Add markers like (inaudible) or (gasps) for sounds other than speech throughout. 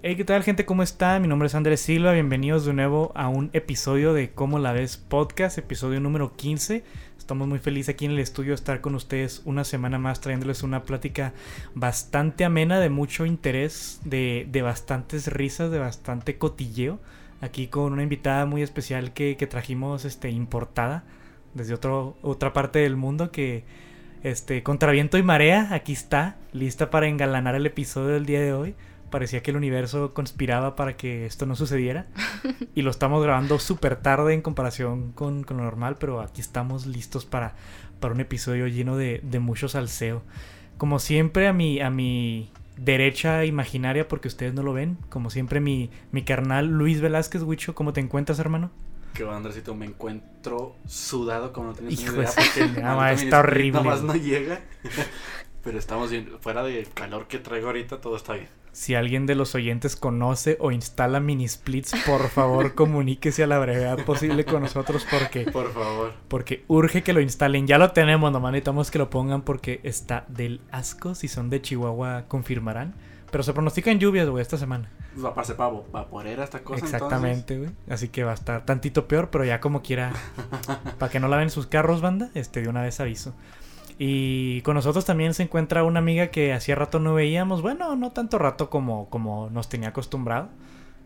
Hey, ¿qué tal gente? ¿Cómo está? Mi nombre es Andrés Silva, bienvenidos de nuevo a un episodio de Cómo la ves podcast, episodio número 15. Estamos muy felices aquí en el estudio de estar con ustedes una semana más trayéndoles una plática bastante amena, de mucho interés, de, de bastantes risas, de bastante cotilleo. Aquí con una invitada muy especial que, que trajimos este, importada desde otro, otra parte del mundo que este, contra viento y marea, aquí está, lista para engalanar el episodio del día de hoy parecía que el universo conspiraba para que esto no sucediera. (laughs) y lo estamos grabando súper tarde en comparación con, con, lo normal, pero aquí estamos listos para, para un episodio lleno de, de mucho salseo. Como siempre, a mi, a mi derecha imaginaria, porque ustedes no lo ven, como siempre, mi, mi carnal Luis Velázquez, Huicho, ¿cómo te encuentras, hermano? Que va, Andresito, me encuentro sudado como no tienes Hijo idea. de- Porque no, ahorita está horrible. Nomás no llega. (laughs) Pero estamos bien. Fuera del calor que traigo ahorita, todo está bien. Si alguien de los oyentes conoce o instala mini splits, por favor (laughs) comuníquese a la brevedad posible con nosotros porque Por favor. Porque urge que lo instalen. Ya lo tenemos, nomás necesitamos que lo pongan porque está del asco. Si son de Chihuahua, confirmarán. Pero se pronostican lluvias, güey, esta semana. Va a pasar para vaporera esta cosa. Exactamente, güey. Así que va a estar tantito peor, pero ya como quiera. (laughs) para que no laven sus carros, banda, este, de una vez aviso. Y con nosotros también se encuentra una amiga que hacía rato no veíamos. Bueno, no tanto rato como, como nos tenía acostumbrado.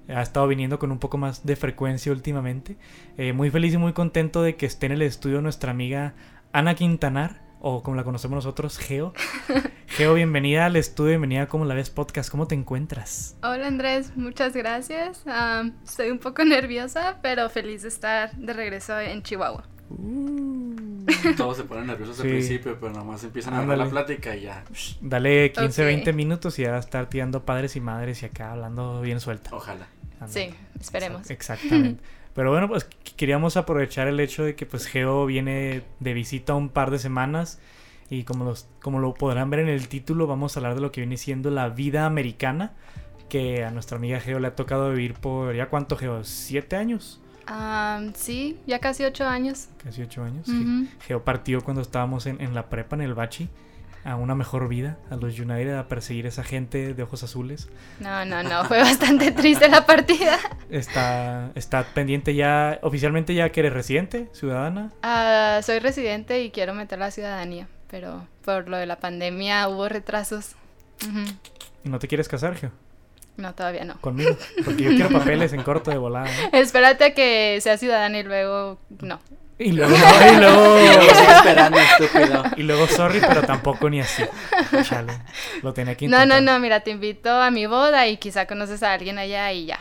Ha estado viniendo con un poco más de frecuencia últimamente. Eh, muy feliz y muy contento de que esté en el estudio nuestra amiga Ana Quintanar, o como la conocemos nosotros, Geo. (laughs) Geo, bienvenida al estudio, bienvenida a Como la ves podcast. ¿Cómo te encuentras? Hola Andrés, muchas gracias. Estoy un poco (laughs) nerviosa, pero feliz de estar de regreso en Chihuahua. (laughs) Todos se ponen nerviosos al principio, pero nomás empiezan a hablar Ándale. la plática y ya. Dale 15, Ok. 20 minutos y ya va a estar tirando padres y madres y acá hablando bien suelta. Ojalá. Ándale. Sí, esperemos. Exactamente. (laughs) Pero bueno, pues qu- queríamos aprovechar el hecho de que pues Geo viene de visita un par de semanas y como, los, como lo podrán ver en el título vamos a hablar de lo que viene siendo la vida americana que a nuestra amiga Geo le ha tocado vivir por ya cuánto Geo, siete años, Am, sí, ya casi ocho años. casi ocho años. Geo partió cuando estábamos en, en la prepa, en el bachi, a una mejor vida, a los United, a perseguir a esa gente de ojos azules. No, no, no, fue bastante (laughs) triste la partida. Está, está pendiente ya, oficialmente ya que eres residente, ciudadana. Ah, soy residente y quiero meter la ciudadanía, pero por lo de la pandemia hubo retrasos. Ujú. ¿Y no te quieres casar, Geo? No, todavía no. Conmigo. Porque yo quiero (laughs) papeles en corto de volada. ¿no? Espérate a que sea ciudadana y luego no. Y luego, (laughs) no, y luego, esperando, estúpido. y luego, sorry, pero tampoco ni así. Chale. Lo tenía que No, no, no, mira, te invito a mi boda y quizá conoces a alguien allá y ya.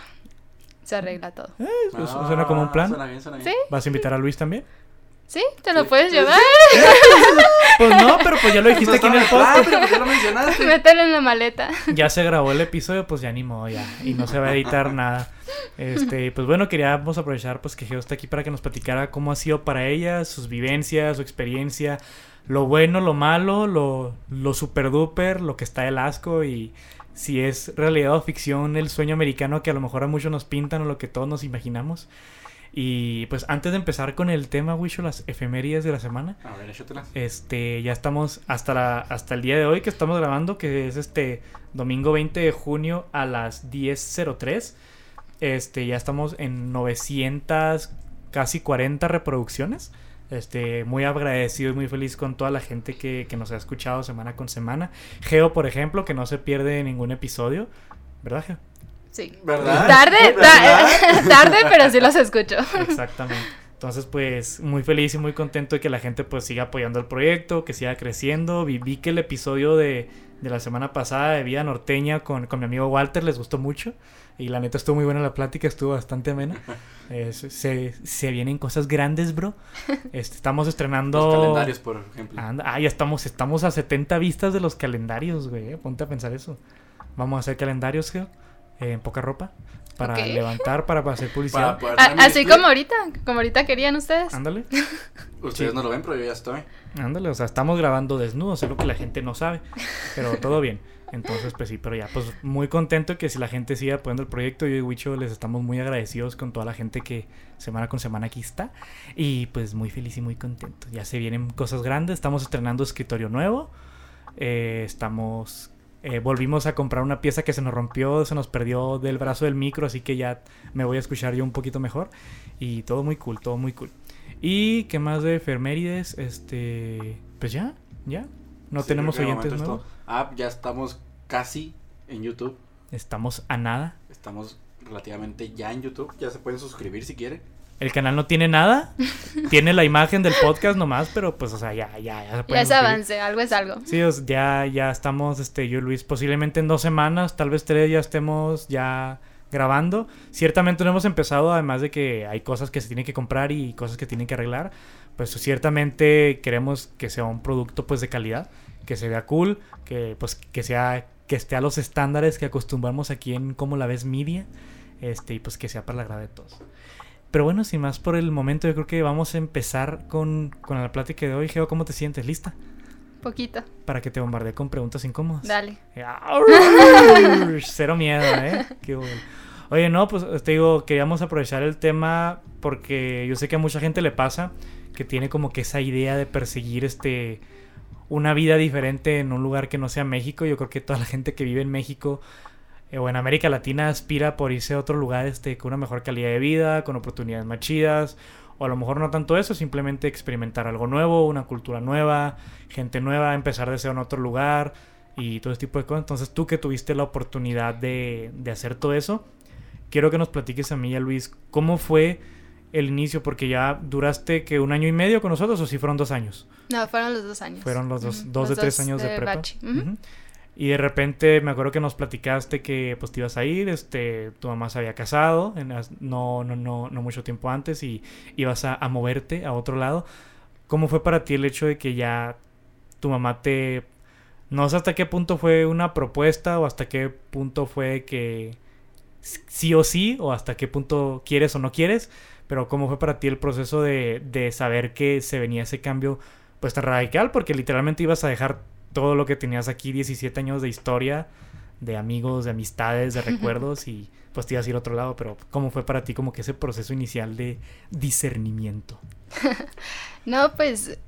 Se arregla todo. Eh, pues, suena como un Ah, plan. Suena bien, suena bien. ¿Sí? ¿Vas a invitar a Luis también? ¿Sí? ¿Te lo puedes llevar? (laughs) Pues no, pero pues ya lo dijiste aquí en el podcast. pero ya lo mencionaste. Mételo en la maleta. (laughs) Ya se grabó el episodio, pues ya ni modo, ya. Y no se va a editar nada. Este, pues bueno, queríamos aprovechar pues que Geo está aquí para que nos platicara cómo ha sido para ella, sus vivencias, su experiencia, lo bueno, lo malo, lo, lo super duper, lo que está del asco y si es realidad o ficción el sueño americano que a lo mejor a muchos nos pintan o lo que todos nos imaginamos. Y pues antes de empezar con el tema, Wisho, las efemérides de la semana. A ver, échatelas. Este, ya estamos hasta, la, hasta el día de hoy que estamos grabando, que es este domingo 20 de junio a las 10.03. Este, ya estamos en 900, casi 40 reproducciones. Este, muy agradecido y muy feliz con toda la gente que, que nos ha escuchado semana con semana. Geo, por ejemplo, que no se pierde ningún episodio. ¿Verdad, Geo? Sí. ¿Verdad? Tarde, ta- (laughs) tarde, pero sí los escucho. Exactamente. Entonces, pues, muy feliz y muy contento de que la gente pues siga apoyando el proyecto, que siga creciendo. Vi, vi que el episodio de, de la semana pasada de Vida Norteña con, con mi amigo Walter les gustó mucho. Y la neta estuvo muy buena la plática, estuvo bastante amena. Eh, se, se- vienen cosas grandes, bro. Este, estamos estrenando... Los calendarios, por ejemplo. Anda, ah, ya estamos, estamos a 70 vistas de los calendarios, güey. Ponte a pensar eso. Vamos a hacer calendarios, eh, en poca ropa. Para levantar, para, hacer publicidad. Para poder A- tener mi así como ahorita, como ahorita querían ustedes. Ándale. (laughs) Ustedes Sí. no lo ven, pero yo ya estoy. Ándale, o sea, estamos grabando desnudos, es lo que la gente no sabe, pero todo bien. Entonces, pues sí, pero ya, pues muy contento que si la gente sigue apoyando el proyecto, yo y Wicho les estamos muy agradecidos con toda la gente que semana con semana aquí está. Y pues muy feliz y muy contento. Ya se vienen cosas grandes, estamos estrenando escritorio nuevo, eh, estamos Eh, volvimos a comprar una pieza que se nos rompió, se nos perdió del brazo del micro, así que ya me voy a escuchar yo un poquito mejor. Y todo muy cool, todo muy cool. ¿Y qué más de efemérides? Este. Pues ya, ya. No Sí, tenemos oyentes nuevos. Ah, ya estamos casi en YouTube. Estamos a nada. Estamos relativamente ya en YouTube. Ya se pueden suscribir si quieren. El canal no tiene nada. tiene la imagen del podcast nomás, pero pues, o sea, ya, ya, ya se Ya pueden es suscribir. avance, algo es algo. Sí, o sea, ya, ya estamos, este, yo y Luis, posiblemente en dos semanas, tal vez tres, ya estemos ya grabando. Ciertamente no hemos empezado, además de que hay cosas que se tienen que comprar y cosas que tienen que arreglar. Pues ciertamente queremos que sea un producto pues de calidad, que se vea cool, que pues que sea que esté a los estándares que acostumbramos aquí en Como la ves Media, este y pues que sea para la agrado de todos. Pero bueno, sin más por el momento, yo creo que vamos a empezar con, con la plática de hoy. Geo, ¿cómo te sientes? ¿Lista? Poquito. Para que te bombardee con preguntas incómodas. Dale. (laughs) Cero miedo, ¿eh? Qué bueno. Oye, no, pues te digo, queríamos aprovechar el tema porque yo sé que a mucha gente le pasa que tiene como que esa idea de perseguir este una vida diferente en un lugar que no sea México. Yo creo que toda la gente que vive en México o en América Latina aspira por irse a otro lugar este, con una mejor calidad de vida, con oportunidades más chidas. O a lo mejor no tanto eso, simplemente experimentar algo nuevo, una cultura nueva, gente nueva, empezar de ser en otro lugar y todo ese tipo de cosas. Entonces tú que tuviste la oportunidad de, de hacer todo eso, quiero que nos platiques a mí y a Luis cómo fue el inicio, porque ya duraste que un año y medio con nosotros o si fueron dos años. No, fueron los dos años. Fueron los dos, dos los de tres años de, prepa. Ujú. Y de repente me acuerdo que nos platicaste que pues te ibas a ir, este, tu mamá se había casado, en no, no, no, no mucho tiempo antes, y ibas a, a moverte a otro lado. ¿Cómo fue para ti el hecho de que ya tu mamá te... No sé hasta qué punto fue una propuesta o hasta qué punto fue que sí o sí, o hasta qué punto quieres o no quieres, pero cómo fue para ti el proceso de, de saber que se venía ese cambio pues tan radical, porque literalmente ibas a dejar todo lo que tenías aquí, 17 años de historia, de amigos, de amistades, de recuerdos, y pues te ibas a ir a otro lado, pero ¿cómo fue para ti como que ese proceso inicial de discernimiento? (laughs) No, pues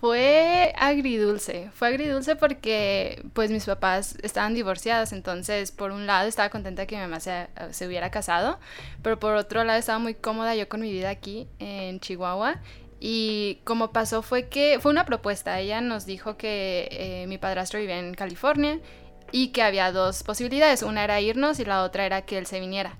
fue agridulce. Fue agridulce porque pues mis papás estaban divorciados, entonces por un lado estaba contenta que mi mamá se, se hubiera casado, pero por otro lado estaba muy cómoda yo con mi vida aquí en Chihuahua. Y como pasó fue que fue una propuesta. Ella nos dijo que eh, mi padrastro vivía en California y que había dos posibilidades. Una era irnos y la otra era que él se viniera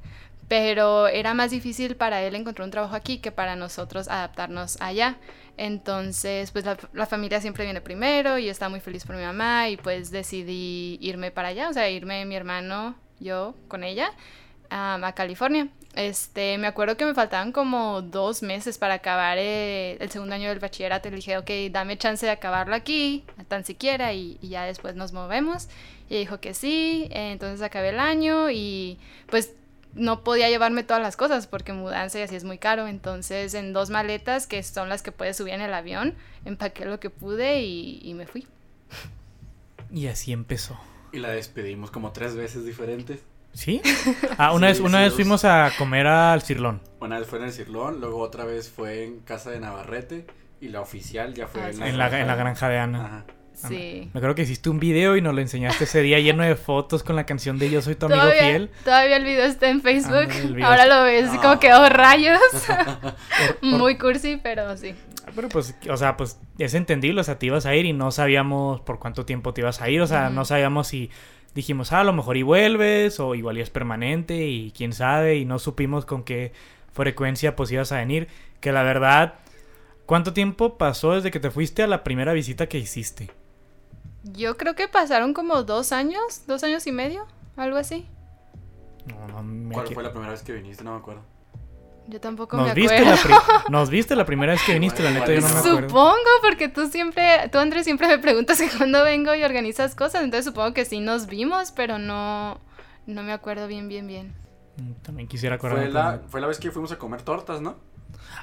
pero era más difícil para él encontrar un trabajo aquí que para nosotros adaptarnos allá. Entonces, pues la, familia siempre viene primero y estaba muy feliz por mi mamá y pues decidí irme para allá, o sea, irme mi hermano, yo con ella a California. Este, me acuerdo que me faltaban como dos meses para acabar eh, el segundo año del bachillerato. Y le dije, ok, dame chance de acabarlo aquí, tan siquiera, y, y ya después nos movemos. Y dijo que sí, eh, entonces acabé el año y pues no podía llevarme todas las cosas porque mudanza y así es muy caro. Entonces, en dos maletas, que son las que puedes subir en el avión, empaqué lo que pude y, y me fui. Y así empezó. Y la despedimos como tres veces diferentes. ¿Sí? Ah, una (laughs) Sí, vez, una sí, vez fuimos a comer al Cirlón. Una vez fue en el Cirlón, luego otra vez fue en casa de Navarrete. Y la oficial ya fue Ah, en, sí. la En la, en la granja de Ana. Ajá. Sí. Me acuerdo que hiciste un video y nos lo enseñaste ese día lleno de fotos con la canción de Yo soy tu amigo Todavía, fiel. todavía el video está en Facebook. Ahora lo ves así Ah. como que oh rayos. (laughs) (laughs) Muy cursi, pero sí. Pero pues, o sea, pues es entendible, o sea, te ibas a ir y no sabíamos por cuánto tiempo te ibas a ir, o sea, no sabíamos si dijimos, ah, a lo mejor y vuelves, o igual y es permanente, y quién sabe, y no supimos con qué frecuencia pues ibas a venir, que la verdad, ¿cuánto tiempo pasó desde que te fuiste a la primera visita que hiciste? Yo creo que pasaron como dos años, dos años y medio, algo así. No, no me ¿Cuál fue la primera vez que viniste? No me acuerdo. Yo tampoco me Nos acuerdo. viste, la pri- (laughs) nos viste la primera vez que viniste, la neta yo no me acuerdo. Supongo, porque tú siempre, tú Andrés siempre me preguntas (laughs) que cuándo vengo y organizas cosas, entonces supongo que sí nos vimos, pero no, no me acuerdo bien, bien, bien. Mm, También quisiera acordarme. Fue la, fue la vez que fuimos a comer tortas, ¿no?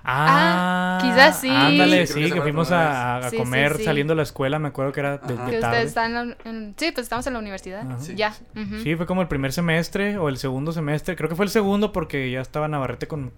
Ah, Ah, quizás sí. Ándale, Sí, que fuimos a, a vez. Sí, comer sí, sí. saliendo de la escuela, me acuerdo que era de, Ajá. de Que tarde. están en, en- sí, pues estamos en la universidad. Ya. Sí, fue como el primer semestre o el segundo semestre. Creo que fue el segundo porque ya estaba Navarrete con,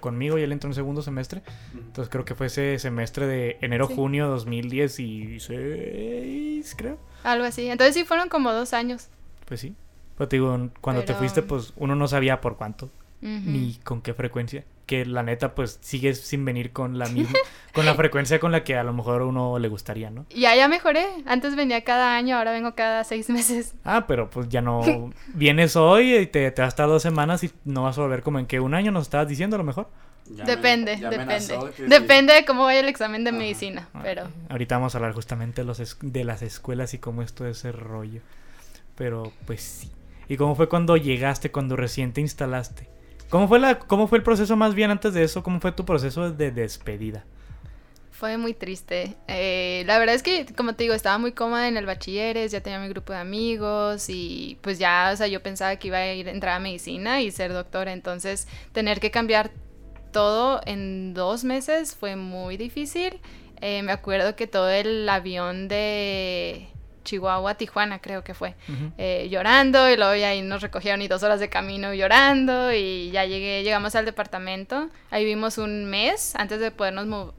conmigo y él entró en segundo semestre. Entonces creo que fue ese semestre de enero-junio 2016, creo. Algo así. Entonces sí fueron como dos años. Pues sí. Pero te digo, cuando te fuiste, pues uno no sabía por cuánto. Ni con qué frecuencia. Que la neta, pues sigues sin venir con la misma, con la frecuencia con la que a lo mejor a uno le gustaría, ¿no? Ya, ya mejoré. Antes venía cada año, ahora vengo cada seis meses. Ah, pero pues ya no (laughs) vienes hoy y te, te vas a estar dos semanas y no vas a volver como en que un año nos estabas diciendo a lo mejor. depende, depende. Depende de cómo vaya el examen de medicina, pero... Ahorita vamos a hablar justamente de, los de las escuelas y cómo esto es el rollo. Pero pues sí. ¿Y cómo fue cuando llegaste, cuando recién te instalaste? ¿Cómo fue, la, ¿Cómo fue el proceso más bien antes de eso? ¿Cómo fue tu proceso de despedida? Fue muy triste. Eh, la verdad es que, como te digo, estaba muy cómoda en el bachilleres, ya tenía mi grupo de amigos y pues ya, o sea, yo pensaba que iba a ir a entrar a medicina y ser doctora. Entonces, tener que cambiar todo en dos meses fue muy difícil. Eh, me acuerdo que todo el avión de Chihuahua, Tijuana creo que fue, eh, llorando y luego ya ahí nos recogieron y dos horas de camino llorando y ya llegué, llegamos al departamento, ahí vimos un mes antes de podernos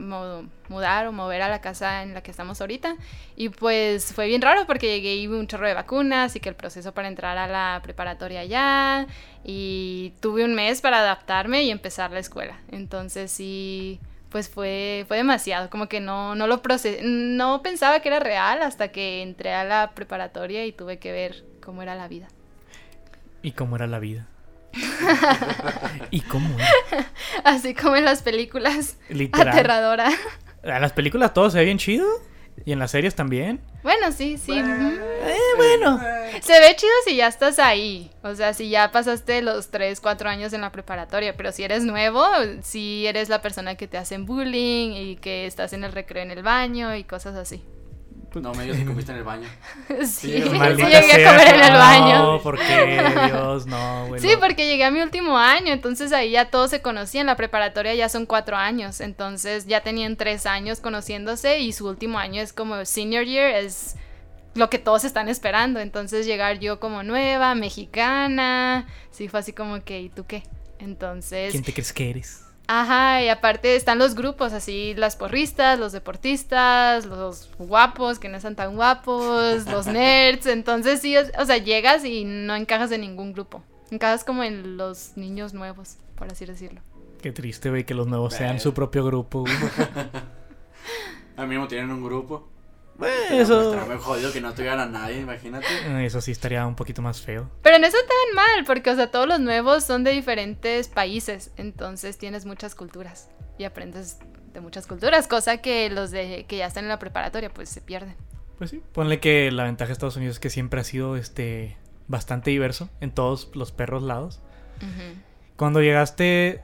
mudar o mover a la casa en la que estamos ahorita. Y pues fue bien raro porque llegué y un chorro de vacunas y que el proceso para entrar a la preparatoria ya. Y tuve un mes para adaptarme y empezar la escuela, entonces sí pues fue, fue demasiado, como que no, no lo procesé, no pensaba que era real hasta que entré a la preparatoria y tuve que ver cómo era la vida. ¿Y cómo era la vida? (laughs) ¿Y cómo era? Así como en las películas. Literal. Aterradora. En las películas todo se ve bien chido. ¿Y en las series también? Bueno, sí, sí. Eh, bueno. Se ve chido si ya estás ahí. O sea, si ya pasaste los 3, 4 años en la preparatoria. Pero si eres nuevo, si eres la persona que te hacen bullying y que estás en el recreo en el baño y cosas así. Pues, no, medio si comiste en el baño. (laughs) sí, sí, llegué a comer en el baño. No, ¿por qué? Dios, no, Sí, porque llegué a mi último año, entonces ahí ya todos se conocían. La preparatoria ya son cuatro años, entonces ya tenían tres años conociéndose y su último año es como senior year, es lo que todos están esperando. Entonces llegar yo como nueva, mexicana, sí fue así como que, ¿y tú qué? Entonces... ¿Quién te crees que eres? Ajá, y aparte están los grupos, así las porristas, los deportistas, los guapos que no están tan guapos, los (laughs) nerds, entonces sí, o sea, llegas y no encajas en ningún grupo, encajas como en los niños nuevos, por así decirlo. Qué triste, güey, que los nuevos sean su propio grupo. (laughs) A mí mismo tienen un grupo. Bueno, eso. Estaría jodido que no tuvieran a nadie, imagínate. Eh, eso sí estaría un poquito más feo. Pero no está tan mal, porque, o sea, todos los nuevos son de diferentes países. Entonces tienes muchas culturas. Y aprendes de muchas culturas, cosa que los de que ya están en la preparatoria, pues se pierden. Pues sí, ponle que la ventaja de Estados Unidos es que siempre ha sido este bastante diverso en todos los perros lados. Cuando llegaste,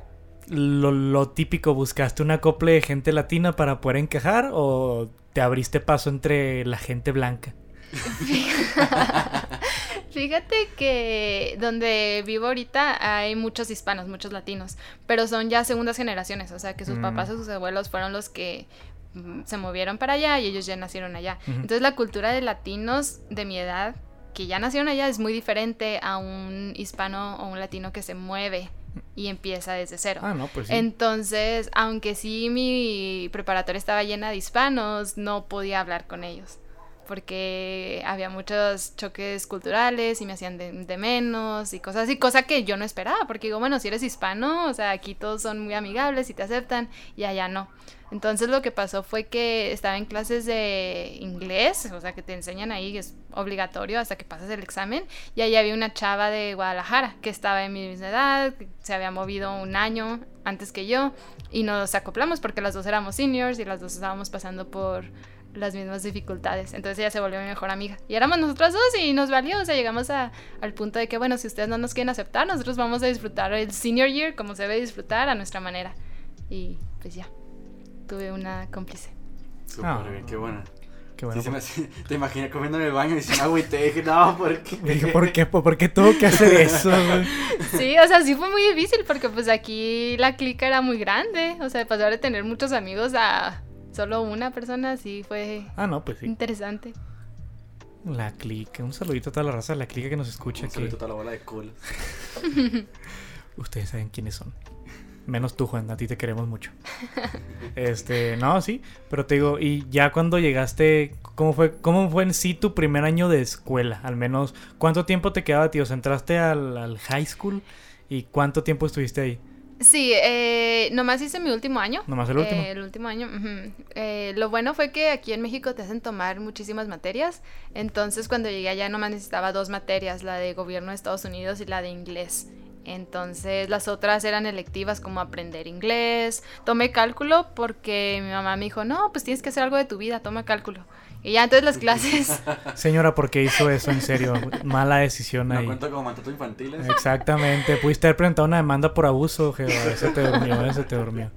lo, lo típico, ¿buscaste un acople de gente latina para poder encajar o te abriste paso entre la gente blanca. (laughs) Fíjate que donde vivo ahorita hay muchos hispanos, muchos latinos, pero son ya segundas generaciones, o sea que sus papás o mm. sus abuelos fueron los que mm, se movieron para allá y ellos ya nacieron allá. Entonces la cultura de latinos de mi edad que ya nacieron allá es muy diferente a un hispano o un latino que se mueve y empieza desde cero. Ah, no, pues Entonces, aunque sí mi preparatoria estaba llena de hispanos, no podía hablar con ellos porque había muchos choques culturales y me hacían de, menos y cosas así, cosa que yo no esperaba, porque digo, bueno, si eres hispano, o sea, aquí todos son muy amigables y te aceptan y allá no. Entonces lo que pasó fue que estaba en clases de inglés, o sea, que te enseñan ahí, es obligatorio hasta que pasas el examen, y ahí había una chava de Guadalajara que estaba en mi misma edad, se había movido un año antes que yo, y nos acoplamos porque las dos éramos seniors y las dos estábamos pasando por las mismas dificultades. Entonces ella se volvió mi mejor amiga. Y éramos nosotras dos y nos valió. O sea, llegamos a, al punto de que, bueno, si ustedes no nos quieren aceptar, nosotros vamos a disfrutar el senior year como se debe disfrutar a nuestra manera. Y pues ya, tuve una cómplice. Súper ah. bien, qué buena. Qué bueno. (laughs) te imaginas comiendo en el baño y diciendo agua y te dije, no, ¿por qué? ¿por qué? ¿Por qué tuvo que hacer eso? (laughs) sí, o sea, sí fue muy difícil porque pues aquí la clica era muy grande. O sea, pasar de tener muchos amigos a solo una persona sí fue ah, no, pues sí. interesante. La clica, un saludito a toda la raza de la clica que nos escucha. Un saludito a toda la bola de culo. (laughs) Ustedes saben quiénes son. Menos tú, Juan, a ti te queremos mucho. (laughs) Este, no, sí, pero te digo, y ya cuando llegaste, ¿cómo fue, cómo fue en sí tu primer año de escuela? Al menos, ¿cuánto tiempo te quedaba, tío? ¿Entraste al, al high school y cuánto tiempo estuviste ahí? Sí, eh, nomás hice mi último año. Nomás el último. Eh, el último año. Eh, lo bueno fue que aquí en México te hacen tomar muchísimas materias. Entonces, cuando llegué allá, nomás necesitaba dos materias: la de gobierno de Estados Unidos y la de inglés. Entonces, las otras eran electivas como aprender inglés. Tomé cálculo porque mi mamá me dijo: No, pues tienes que hacer algo de tu vida, toma cálculo. Y ya, entonces las (laughs) clases. Señora, ¿por qué hizo eso? En serio, mala decisión No ahí. cuenta como mandato Eh, infantiles. Exactamente, pudiste haber presentado una demanda por abuso, Geo. Ese te durmió, ese te durmió.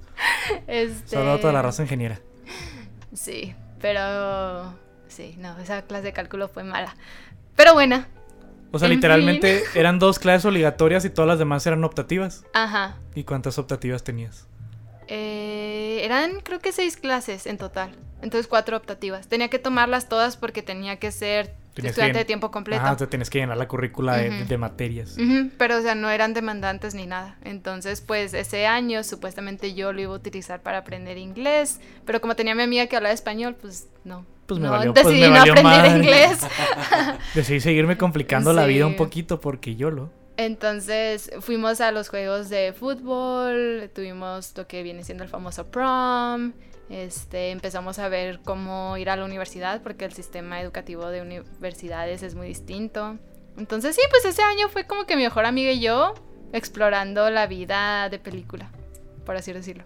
este... Solo toda la raza ingeniera. Sí, pero. Sí, no, esa clase de cálculo fue mala. Pero buena. O sea, En literalmente eran dos clases obligatorias y todas las demás eran optativas. Ajá. ¿Y cuántas optativas tenías? Eh, eran creo que seis clases en total. Entonces cuatro optativas. Tenía que tomarlas todas porque tenía que ser Tenías estudiante de tiempo completo. Ajá, te tienes que llenar la currícula de, materias. Pero o sea, no eran demandantes ni nada. Entonces, pues ese año supuestamente yo lo iba a utilizar para aprender inglés, pero como tenía mi amiga que hablaba español, pues no. Pues me no, valió- pues decidí me no valió aprender madre. inglés. (laughs) Decidí seguirme complicando la vida un poquito porque yo lo. Entonces fuimos a los juegos de fútbol, tuvimos lo que viene siendo el famoso prom, este, empezamos a ver cómo ir a la universidad porque el sistema educativo de universidades es muy distinto. Entonces sí, pues ese año fue como que mi mejor amiga y yo explorando la vida de película, por así decirlo.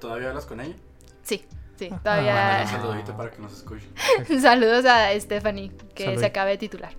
¿Todavía hablas con ella? Sí, sí, Ah, todavía. un (laughs) saludito para que nos escuche. Saludos a Stephanie, que Salud. se acaba de titular.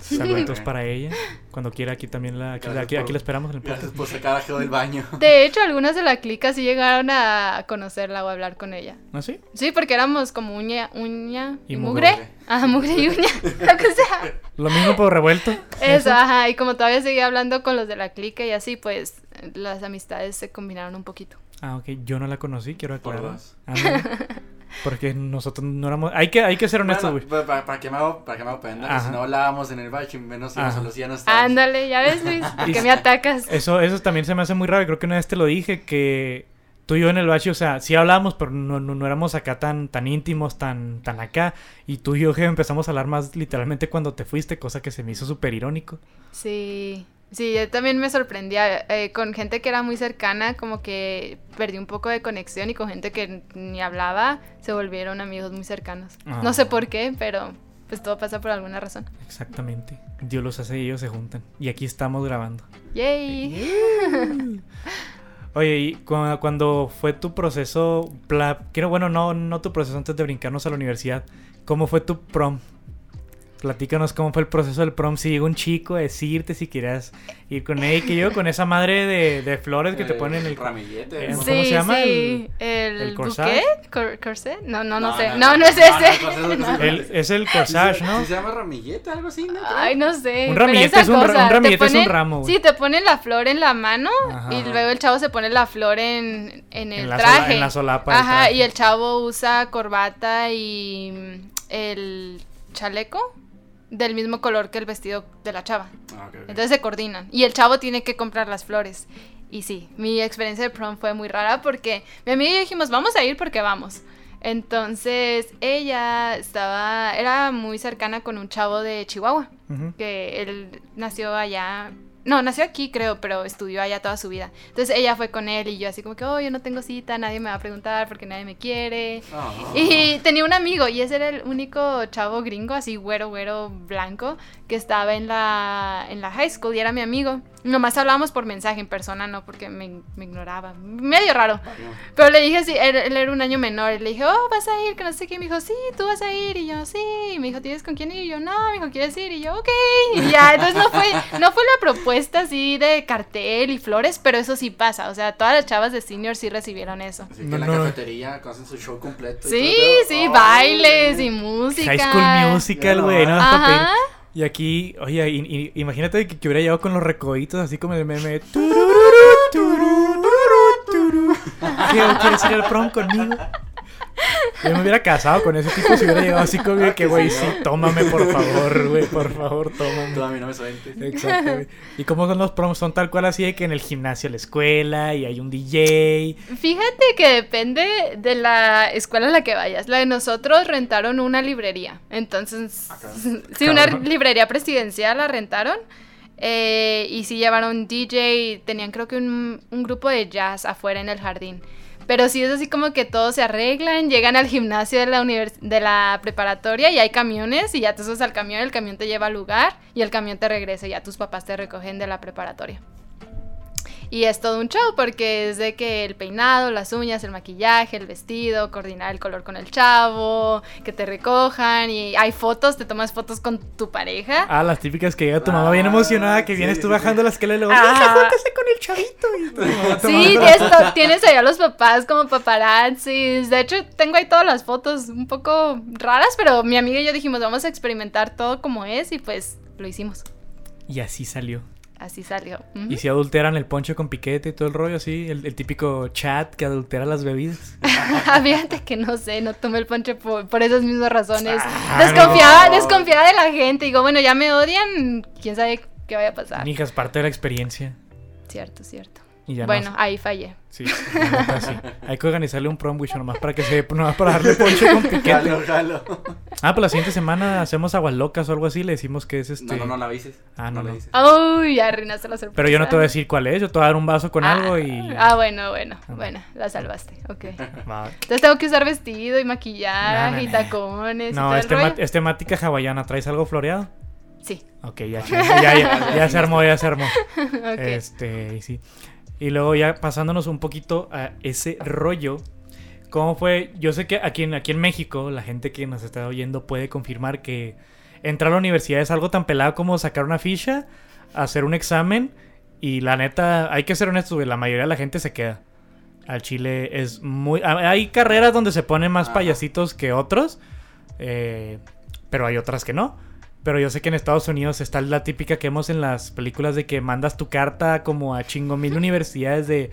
Saluditos para ella. Cuando quiera, aquí también la. Aquí, aquí, aquí por- la esperamos en el Gracias podcast. por sacar a Geo del baño. (laughs) De hecho, algunas de la clica sí llegaron a conocerla o a hablar con ella. ¿Ah, sí? Sí, porque éramos como uña, uña y, Y mugre. mugre. Ajá, mugre y uña. (laughs) Lo que sea. Lo mismo pero revuelto. Eso, ajá. Y como todavía seguía hablando con los de la clica y así, pues las amistades se combinaron un poquito. Ah, ok. Yo no la conocí, quiero Por aclarar. dos. Ándale. (laughs) Porque nosotros no éramos. Hay que, hay que ser honestos, güey. Bueno, pa- pa- ¿para, qué me hago, ¿Para qué me hago pendejo? Si no hablábamos en el bache, menos Ajá. íbamos a los ya no estábamos. Ándale, ya ves, Luis, Y- (laughs) que me atacas. Eso, eso también se me hace muy raro. y Creo que una vez te lo dije que tú y yo en el bache, o sea, sí hablábamos, pero no, no, no éramos acá tan, tan íntimos, tan, tan acá. Y tú y yo que empezamos a hablar más literalmente cuando te fuiste, cosa que se me hizo súper irónico. Sí, sí, yo también me sorprendía. eh, con gente que era muy cercana, como que perdí un poco de conexión y con gente que ni hablaba, se volvieron amigos muy cercanos. Ah. No sé por qué, pero pues todo pasa por alguna razón. Exactamente. Dios los hace y ellos se juntan. Y aquí estamos grabando. Yay. (laughs) Oye, y cu- cuando fue tu proceso, quiero, bueno, no, no tu proceso antes de brincarnos a la universidad, ¿cómo fue tu prom? Platícanos cómo fue el proceso del prom, si llegó un chico a decirte si querías ir con él, que yo con esa madre de, de flores que te ponen el... ramillete. ¿Cómo Sí, se llama? sí. El, el Cor- corset. No, no, no, sé. No, no, es ese. no, no, no, el- es el corsage, ¿no? se llama ramillete, algo así, ¿no? Ay, no sé. Un ramillete es un un cosa, te ramillete es un ponen- ramo, güey. Sí, te ponen la flor en la mano Ajá. y luego el chavo se pone la flor en, en el En sola- traje. en la solapa Ajá, y el chavo usa corbata y mm, el chaleco del mismo color que el vestido de la chava. Ah. Entonces se coordinan. Y el chavo tiene que comprar las flores. Y sí, mi experiencia de prom fue muy rara porque mi amiga y yo dijimos, vamos a ir porque vamos. Entonces ella estaba, era muy cercana con un chavo de Chihuahua, que él nació allá. No, nació aquí creo, pero estudió allá toda su vida. Entonces ella fue con él y yo así como que, oh, yo no tengo cita, nadie me va a preguntar porque nadie me quiere. Ah, Y tenía un amigo, y ese era el único chavo gringo, así güero, güero, blanco, que estaba en la, en la high school y era mi amigo. Nomás hablábamos por mensaje en persona, no porque me, me ignoraba. Medio raro. Pero le dije, sí, él, él era un año menor. Y le dije, oh, vas a ir, que no sé qué. Y me dijo, sí, tú vas a ir. Y yo, sí. Y me dijo, ¿tienes con quién ir? Y yo, no. Me dijo, ¿quieres ir? Y yo, ok. Y ya, entonces no fue, no fue la propuesta así de cartel y flores, pero eso sí pasa. O sea, todas las chavas de senior sí recibieron eso. Así No, que en la no. cafetería hacen su show completo. y Sí, todo, sí, todo. bailes y música. High School Musical, güey, no, ¿no? Ajá. Y aquí, oye, y- y- imagínate que, que hubiera llegado con los recoditos así como el meme. tururú, tururú, tururú. ¿Qué, ¿Quieres ir al prom conmigo? (laughs) Yo me hubiera casado con ese tipo si hubiera llegado así como Ah, que, güey, sí, tómame, por (laughs) favor, güey, por favor, Tú tómame. a mí no me sueltes. Exacto, güey. ¿Y cómo son los promos? Son tal cual así de que en el gimnasio la escuela y hay un DJ. Fíjate que depende de la escuela a la que vayas. La de nosotros rentaron una librería. Entonces, Acá. (laughs) sí, una Cabrón. librería presidencial la rentaron. eh, y sí llevaron DJ. Tenían creo que un, un grupo de jazz afuera en el jardín. Pero sí es así como que todos se arreglan, llegan al gimnasio de la, de la preparatoria y hay camiones y ya te subes al camión, el camión te lleva al lugar y el camión te regresa y ya tus papás te recogen de la preparatoria. Y es todo un show porque es de que el peinado, las uñas, el maquillaje, el vestido, coordinar el color con el chavo, que te recojan y hay fotos, te tomas fotos con tu pareja. Ah, las típicas que llega tu mamá bien Ah, emocionada, que sí, vienes tú sí, bajando sí. la escala y luego, Ah. "Hija, júntese con el chavito. Y tu mamá Sí, tienes ahí a los papás como paparazzis. De hecho, tengo ahí todas las fotos un poco raras, pero mi amiga y yo dijimos, vamos a experimentar todo como es y pues lo hicimos. Y así salió. Así salió. Y si adulteran el poncho con piquete y todo el rollo, así, el, el típico chat que adultera las bebidas. Fíjate (laughs) que no sé, no tomé el ponche por, por esas mismas razones. Ah, desconfiaba, no. desconfiaba de la gente. Digo, bueno, ya me odian, quién sabe qué vaya a pasar. Mija, es parte de la experiencia. Cierto, cierto. Y ya bueno, no- ahí fallé. Sí, neta, sí. Hay que organizarle un prom wish nomás para que se nomás para darle ponche con (laughs) piquete. Jalo, jalo. Ah, pues la siguiente semana hacemos aguas locas o algo así, le decimos que es este. No, no, no la avises. Ah, no, la no. dices. Uy, ya arruinaste la sorpresa. Pero yo no te voy a decir cuál es, yo te voy a dar un vaso con Ah, algo y. Ah, bueno, bueno, Ah. bueno, la salvaste, ok. (laughs) Va. Entonces tengo que usar vestido y maquillaje y no. tacones y No, todo es, el tema- rollo. es temática hawaiana. ¿Traes algo floreado? Sí, Ok, ya, ya, ya, ya se armó, ya se armó. (laughs) ok. Este, y sí. Y luego ya pasándonos un poquito a ese rollo. ¿Cómo fue? Yo sé que aquí en, aquí en México, la gente que nos está oyendo puede confirmar que entrar a la universidad es algo tan pelado como sacar una ficha, hacer un examen. Y la neta, hay que ser honestos, la mayoría de la gente se queda. Al Chile es muy... Hay carreras donde se ponen más payasitos que otros. eh, pero hay otras que no. Pero yo sé que en Estados Unidos está la típica que vemos en las películas de que mandas tu carta como a chingo mil (laughs) universidades de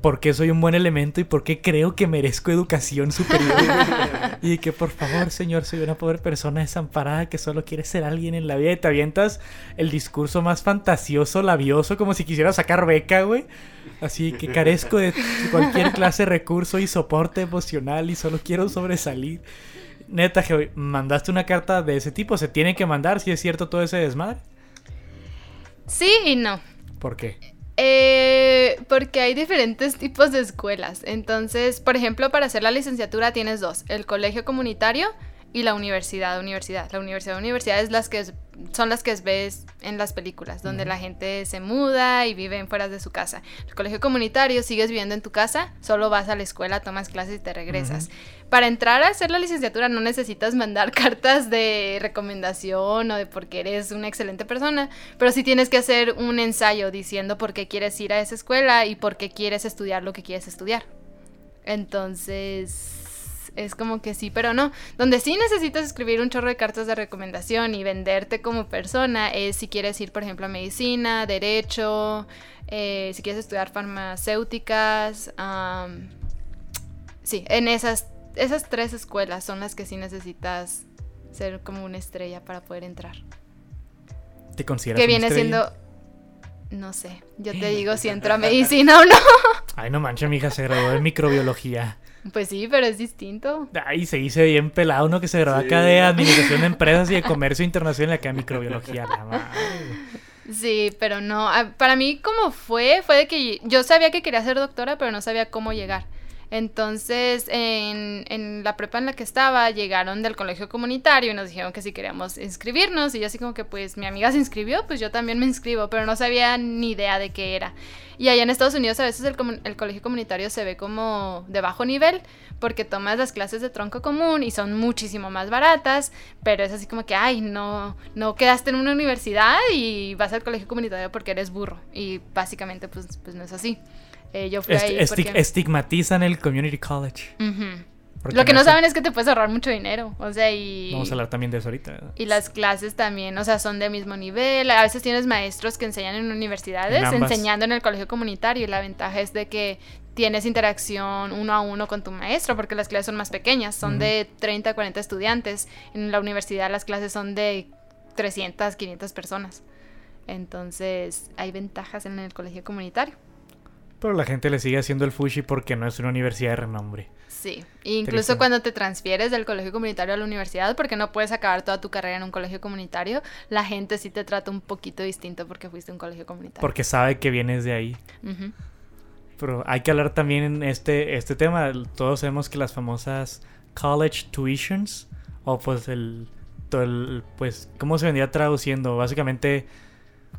por qué soy un buen elemento y por qué creo que merezco educación superior. (laughs) y que por favor, señor, soy una pobre persona desamparada que solo quiere ser alguien en la vida y te avientas el discurso más fantasioso, labioso, como si quisiera sacar beca, güey. Así que carezco de cualquier clase de recurso y soporte emocional y solo quiero sobresalir. Neta, que mandaste una carta de ese tipo, se tiene que mandar si es cierto todo ese desmadre. Sí y no. ¿Por qué? Eh, porque hay diferentes tipos de escuelas. Entonces, por ejemplo, para hacer la licenciatura tienes dos, el colegio comunitario y la universidad, universidad. La universidad, universidad es las que es- son las que ves en las películas, donde la gente se muda y vive fuera de su casa. El colegio comunitario sigues viviendo en tu casa, solo vas a la escuela, tomas clases y te regresas. Para entrar a hacer la licenciatura no necesitas mandar (laughs) cartas de recomendación o de porque eres una excelente persona, pero sí tienes que hacer un ensayo diciendo por qué quieres ir a esa escuela y por qué quieres estudiar lo que quieres estudiar. Entonces, es como que sí, pero no. Donde sí necesitas escribir un chorro de cartas de recomendación y venderte como persona es si quieres ir, por ejemplo, a medicina, derecho, eh, si quieres estudiar farmacéuticas. am, sí, en esas, esas tres escuelas son las que sí necesitas ser como una estrella para poder entrar. ¿Te consideras Que viene estrella? siendo... No sé, yo te (laughs) digo si entro a (laughs) medicina o no. Ay, no manches, mi hija se graduó de microbiología. Pues sí, pero es distinto. Ay, se dice bien pelado uno que se graduó Sí. acá de Administración de Empresas y de Comercio Internacional y acá de microbiología. La madre. Sí, pero no. ah, Para mí, como fue, fue de que yo sabía que quería ser doctora, pero no sabía cómo llegar. Entonces, en, la prepa en la que estaba, llegaron del colegio comunitario y nos dijeron que si queríamos inscribirnos. Y yo así como que, pues, mi amiga se inscribió, pues yo también me inscribo, pero no sabía ni idea de qué era. Y allá en Estados Unidos a veces el, el colegio comunitario se ve como de bajo nivel, porque tomas las clases de tronco común y son muchísimo más baratas, pero es así como que, ay, no, no quedaste en una universidad y vas al colegio comunitario porque eres burro. Y básicamente, pues, pues no es así. Eh, yo fui Est- ahí estig- porque... estigmatizan el community college. Lo que no saben es que te puedes ahorrar mucho dinero. O sea, y. Vamos a hablar también de eso ahorita. ¿verdad? Y las clases también, o sea, son de mismo nivel. A veces tienes maestros que enseñan en universidades, En enseñando en el colegio comunitario. Y la ventaja es de que tienes interacción uno a uno con tu maestro, porque las clases son más pequeñas, son de 30 a 40 estudiantes. En la universidad las clases son de 300, 500 personas. Entonces, hay ventajas en el colegio comunitario. Pero la gente le sigue haciendo el fushi porque no es una universidad de renombre. Sí, e incluso Triste. cuando te transfieres del colegio comunitario a la universidad, porque no puedes acabar toda tu carrera en un colegio comunitario, la gente sí te trata un poquito distinto porque fuiste a un colegio comunitario. Porque sabe que vienes de ahí. Pero hay que hablar también en este, este tema. Todos sabemos que las famosas college tuitions, o pues el, todo el- pues, ¿cómo se vendría traduciendo? Básicamente,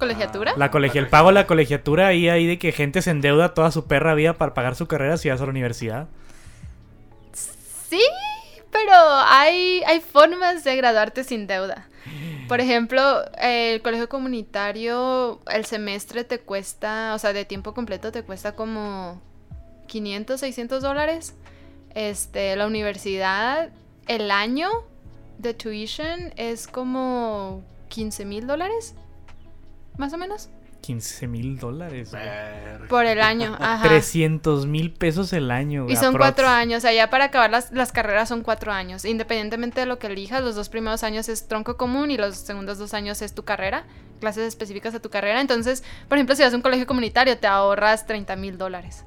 ¿Colegiatura? la colegia, el pago de la colegiatura ahí, ahí de que gente se endeuda toda su perra vida para pagar su carrera si vas a la universidad. Sí, pero hay, hay formas de graduarte sin deuda. Por ejemplo, el colegio comunitario, el semestre te cuesta, o sea, de tiempo completo te cuesta como 500, 600 dólares. Este, la universidad, el año de tuition es como 15 mil dólares, más o menos, 15 mil dólares. güey. Por el año. (laughs) Ajá. 300 mil pesos el año. güey, Y son cuatro años, o sea, ya para acabar las, las carreras son cuatro años. Independientemente de lo que elijas, los dos primeros años es tronco común y los segundos dos años es tu carrera, clases específicas de tu carrera. Entonces, por ejemplo, si vas a un colegio comunitario, te ahorras 30 mil dólares.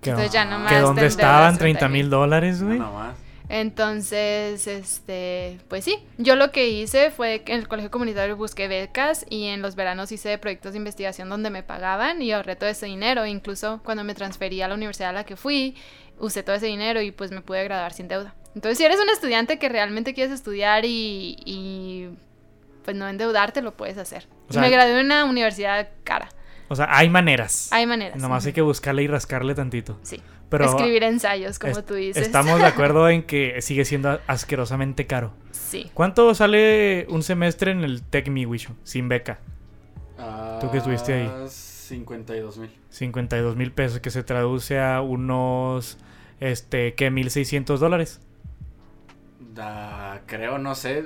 Que, Entonces ya nomás que dónde estaban 30 30 mil dólares, No, güey. nomás. Entonces, este, pues sí, yo lo que hice fue que en el colegio comunitario busqué becas y en los veranos hice proyectos de investigación donde me pagaban y ahorré todo ese dinero. Incluso cuando me transferí a la universidad a la que fui, usé todo ese dinero y pues me pude graduar sin deuda. Entonces, si eres un estudiante que realmente quieres estudiar y, y, pues no endeudarte, lo puedes hacer. O Y sea- me gradué en una universidad cara. O sea, hay maneras. Hay maneras. Nomás hay que buscarle y rascarle tantito. Sí. Pero Escribir ensayos, como tú dices. Estamos de (laughs) acuerdo en que sigue siendo asquerosamente caro. Sí. ¿Cuánto sale un semestre en el TechMe, Wisho? Sin beca. ¿Tú que estuviste ahí? Ah, 52 mil. 52 mil pesos, que se traduce a unos, este, ¿qué? 1.600 dólares. Da, creo, no sé.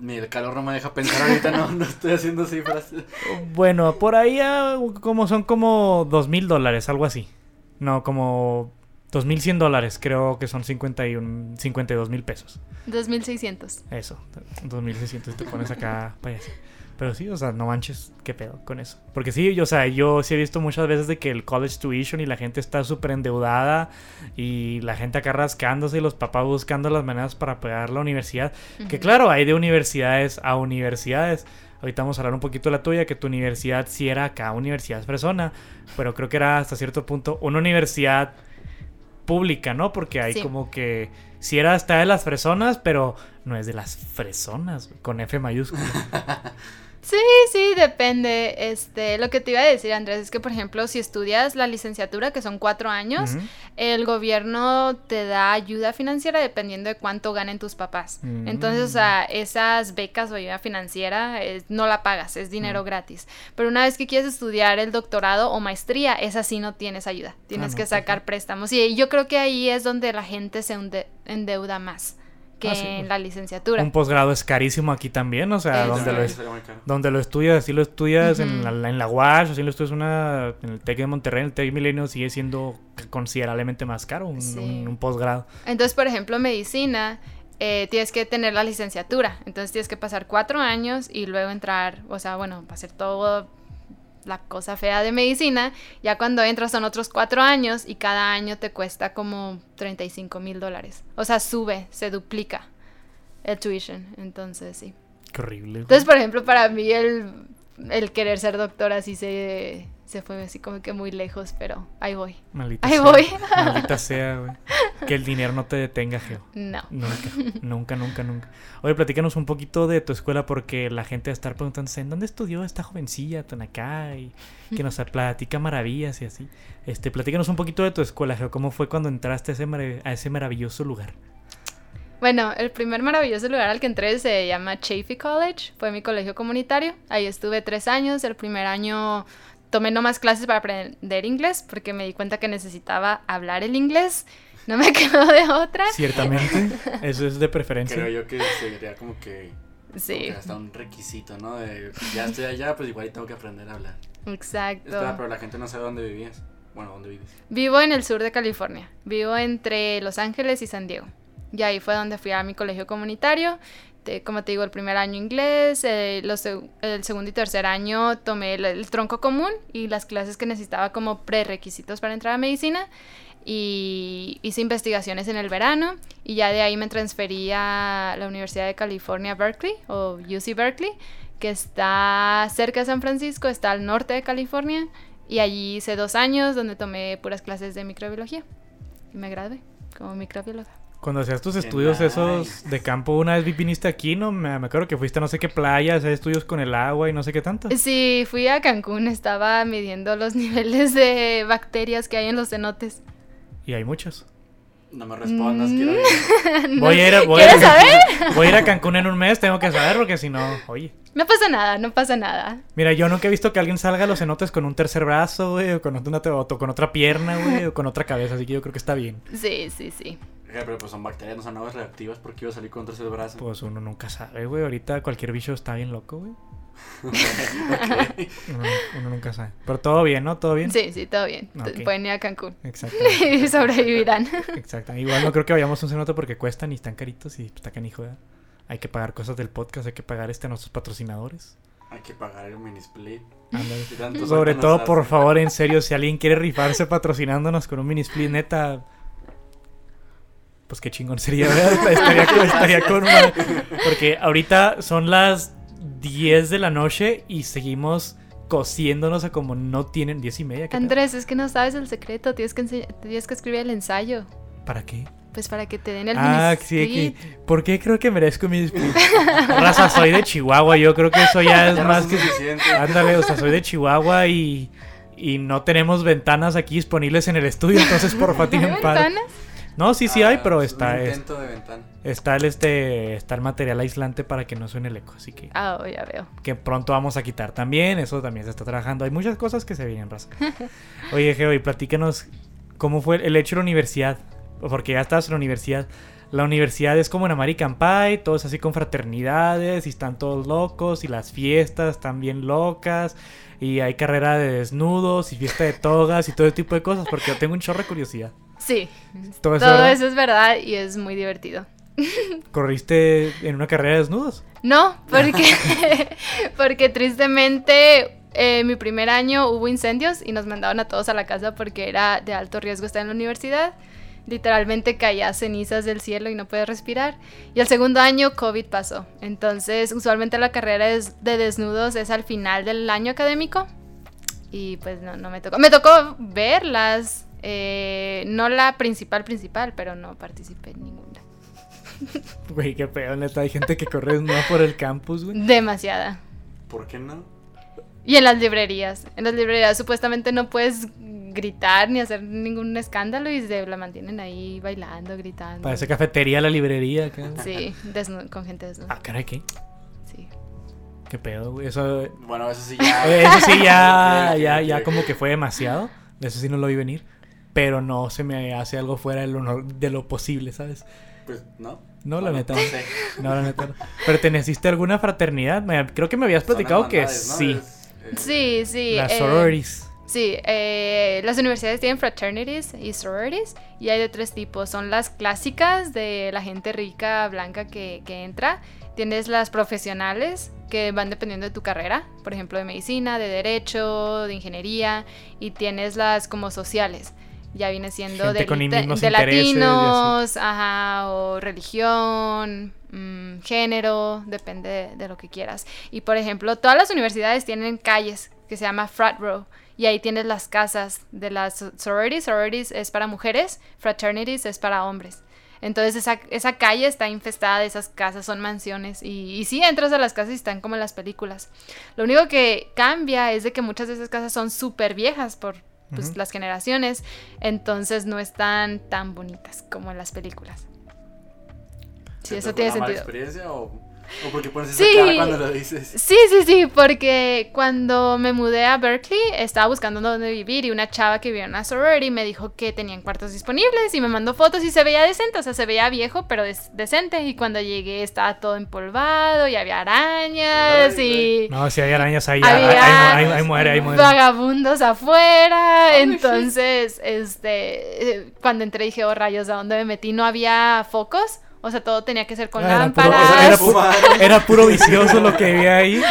Ni el calor no me deja pensar ahorita, no, no estoy haciendo cifras. (laughs) Bueno, por ahí ah, como son como 2 mil dólares, algo así. No, como 2.100 dólares, creo que son 51, 52 mil pesos. 2600. Eso, 2.600 te pones acá (laughs) payaso. Pero sí, o sea, no manches, qué pedo con eso. Porque sí, yo, o sea, yo sí he visto muchas veces de que el college tuition y la gente está súper endeudada y la gente acá rascándose y los papás buscando las maneras para pagar la universidad. Que claro, hay de universidades a universidades. Ahorita vamos a hablar un poquito de la tuya, que tu universidad sí era acá, universidad fresona, pero creo que era hasta cierto punto una universidad pública, ¿no? Porque hay Sí. como que si era hasta de las fresonas, pero no es de las fresonas, con F mayúscula. (laughs) Sí, sí, depende. Este, lo que te iba a decir, Andrés, es que, por ejemplo, si estudias la licenciatura, que son cuatro años, el gobierno te da ayuda financiera dependiendo de cuánto ganen tus papás. Mm. Entonces, o sea, esas becas o ayuda financiera es- no la pagas, es dinero Mm. gratis. Pero una vez que quieres estudiar el doctorado o maestría, esa sí no tienes ayuda. Tienes no, que sacar préstamos. Y yo creo que ahí es donde la gente se endeuda más que Ah, sí, en pues. la licenciatura. Un posgrado es carísimo aquí también, o sea, donde sí. lo, es- donde lo estudias, así lo estudias en, la, en la UASH, así lo estudias una, en el TEC de Monterrey, en el TEC Milenio, sigue siendo considerablemente más caro un, Sí. un- un posgrado. Entonces, por ejemplo, medicina, eh, tienes que tener la licenciatura. Entonces tienes que pasar cuatro años y luego entrar, o sea, bueno, hacer todo la cosa fea de medicina. Ya cuando entras son otros cuatro años y cada año te cuesta como 35 mil dólares. O sea, sube, se duplica el tuition. Entonces, sí. Qué horrible. Entonces, por ejemplo, para mí el, el querer ser doctora sí se, se fue así como que muy lejos, pero ahí voy. Maldita Ahí sea, voy. Maldita (laughs) sea, güey. Que el dinero no te detenga, Geo. No. Nunca, nunca, nunca, nunca. Oye, platícanos un poquito de tu escuela porque la gente va a estar preguntándose ¿en dónde estudió esta jovencilla tan acá? Y que nos (laughs) platica maravillas y así. Este, platícanos un poquito de tu escuela, Geo. ¿Cómo fue cuando entraste a ese, a ese maravilloso lugar? Bueno, el primer maravilloso lugar al que entré se llama Chaffey College, fue mi colegio comunitario, ahí estuve tres años, el primer año tomé no más clases para aprender inglés porque me di cuenta que necesitaba hablar el inglés No me (laughs) quedó de otra. Ciertamente, eso es de preferencia. Creo yo que sería como que, como Sí, que hasta un requisito, ¿no? De ya estoy allá, pues igual tengo que aprender a hablar. exacto. Espera, pero la gente no sabe dónde vivías. Bueno, dónde vives. Vivo en el sur de California. Vivo entre Los Ángeles y San Diego. Y ahí fue donde fui a mi colegio comunitario. Te- como te digo, el primer año inglés, eh, los el segundo y tercer año tomé el, el tronco común y las clases que necesitaba como prerequisitos para entrar a medicina. Y hice investigaciones en el verano y ya de ahí me transferí a la Universidad de California, Berkeley, o UC Berkeley, que está cerca de San Francisco, está al norte de California. Y allí hice dos años donde tomé puras clases de microbiología. Y me gradué como microbióloga. Cuando hacías tus estudios esos de campo, una vez viniste aquí, ¿no? Me, me acuerdo que fuiste a no sé qué playa, a hacer estudios con el agua y no sé qué tanto. Sí, fui a Cancún, estaba midiendo los (laughs) niveles de bacterias que hay en los cenotes. Y hay muchos. No me respondas, Mm. quiero ir. (laughs) Voy a ir a, voy a- ¿Quieres saber? Voy a ir a Cancún en un mes, tengo que saber porque si no, oye. No pasa nada, no pasa nada. Mira, yo nunca he visto que alguien salga a los cenotes con un tercer brazo, güey, o con, una, o con otra pierna, güey, o con otra cabeza, así que yo creo que está bien. Sí, sí, sí. Eh, Pero pues son bacterias, no son aguas reactivas porque iba a salir con un tercer brazo. Pues uno nunca sabe, güey, ahorita cualquier bicho está bien loco, güey. (laughs) Ok. Uno, uno nunca sabe. Pero todo bien, ¿no? Todo bien. Sí, sí, todo bien. Pueden ir a Cancún Exacto. (laughs) y sobrevivirán. Exacto. Igual no creo que vayamos a un cenote porque cuestan y están caritos y está canijo, ¿verdad? Hay que pagar cosas del podcast, hay que pagar este a nuestros patrocinadores. Hay que pagar el mini split. Sobre todo, por favor, en serio, si alguien quiere rifarse patrocinándonos con un mini split, neta. Pues qué chingón sería, ¿verdad? (laughs) Estaría, con- estaría con una. Porque ahorita son las 10 de la noche y seguimos cosiéndonos a como no tienen 10 y media. Andrés, es que no sabes el secreto, tienes que, ense- tienes que escribir el ensayo. ¿Para qué? Pues para que te den el Ah, sí, aquí. ¿Por qué creo que merezco mi? (laughs) Raza, soy de Chihuahua, yo creo que eso ya es Ya más que. suficiente. Ándale, o sea, soy de Chihuahua y. Y no tenemos ventanas aquí disponibles en el estudio, entonces porfa, (laughs) ¿Hay tienen ventanas? No, sí, sí hay, Ah, pero un está, es- intento de ventana. está el este está el material aislante para que no suene el eco, así que Ah, oh, ya veo. que pronto vamos a quitar también, eso también se está trabajando. Hay muchas cosas que se vienen, raza. Oye, Geo, y platícanos cómo fue el hecho de la universidad, porque ya estás en la universidad. La universidad es como en American Pie, todos así con fraternidades y están todos locos y las fiestas están bien locas y hay carrera de desnudos y fiesta de togas y todo ese tipo de cosas porque yo tengo un chorro de curiosidad. Sí, Todo eso, todo ¿verdad? eso es verdad y es muy divertido. (laughs) ¿Corriste en una carrera de desnudos? No, porque, (laughs) porque tristemente eh, mi primer año hubo incendios y nos mandaron a todos a la casa porque era de alto riesgo estar en la universidad. Literalmente caía cenizas del cielo y no puedes respirar. Y el segundo año COVID pasó. Entonces, usualmente la carrera es- de desnudos es al final del año académico. Y pues no, no me tocó. Me tocó verlas. Eh, no la principal principal, pero no participé en ninguna. Güey, qué pedo, neta. Hay gente que corre desnuda por el campus, güey. Demasiada. ¿Por qué no? Y en las librerías. En las librerías supuestamente no puedes gritar ni hacer ningún escándalo y se la mantienen ahí bailando, gritando. Parece cafetería, la librería. acá. Sí, con gente desnuda. Ah, caray, ¿qué? Sí. ¿Qué pedo, güey? Eso, Bueno, eso sí ya. (laughs) Eso sí, ya, (laughs) ya, ya como que fue demasiado. Eso sí no lo vi venir. Pero no se me hace algo fuera de lo, de lo posible, ¿sabes? Pues, ¿no? No, la neta. No sé. No, la neta. no. ¿Perteneciste a alguna fraternidad? Me- creo que me habías platicado que sí. Es, eh, Sí, sí. Las eh, sororities. Sí, eh, las universidades tienen fraternities y sororities y hay de tres tipos. Son las clásicas de la gente rica, blanca que, que entra. Tienes las profesionales que van dependiendo de tu carrera, por ejemplo, de medicina, de derecho, de ingeniería. Y tienes las como sociales. Ya viene siendo de, latinos, ajá, o religión, mm, género, depende de, de lo que quieras. Y por ejemplo, todas las universidades tienen calles que se llama frat row. Y ahí tienes las casas de las so- sororities. Sororities es para mujeres, fraternities es para hombres. Entonces esa, esa calle está infestada de esas casas, son mansiones. Y, y sí, entras a las casas y están como en las películas. Lo único que cambia es de que muchas de esas casas son súper viejas por pues, las generaciones. Entonces no están tan bonitas como en las películas. Sí, ¿te eso tiene una mala sentido. experiencia o ¿O porque pones esa Sí. cara cuando lo dices? Sí, sí, sí, porque cuando me mudé a Berkeley estaba buscando dónde vivir y una chava que vivía en una sorority me dijo que tenían cuartos disponibles y me mandó fotos y se veía decente, o sea, se veía viejo, pero decente. Y cuando llegué estaba todo empolvado y había arañas Ay, y No, si hay arañas ahí, Había ahí, ahí- ahí muere, vagabundos afuera. Ay, Entonces, este, eh, cuando entré dije, oh rayos, ¿a dónde me metí? No había focos. O sea, todo tenía que ser con Ah, era puro- lámparas. era- era pu- Era puro vicioso lo que había ahí.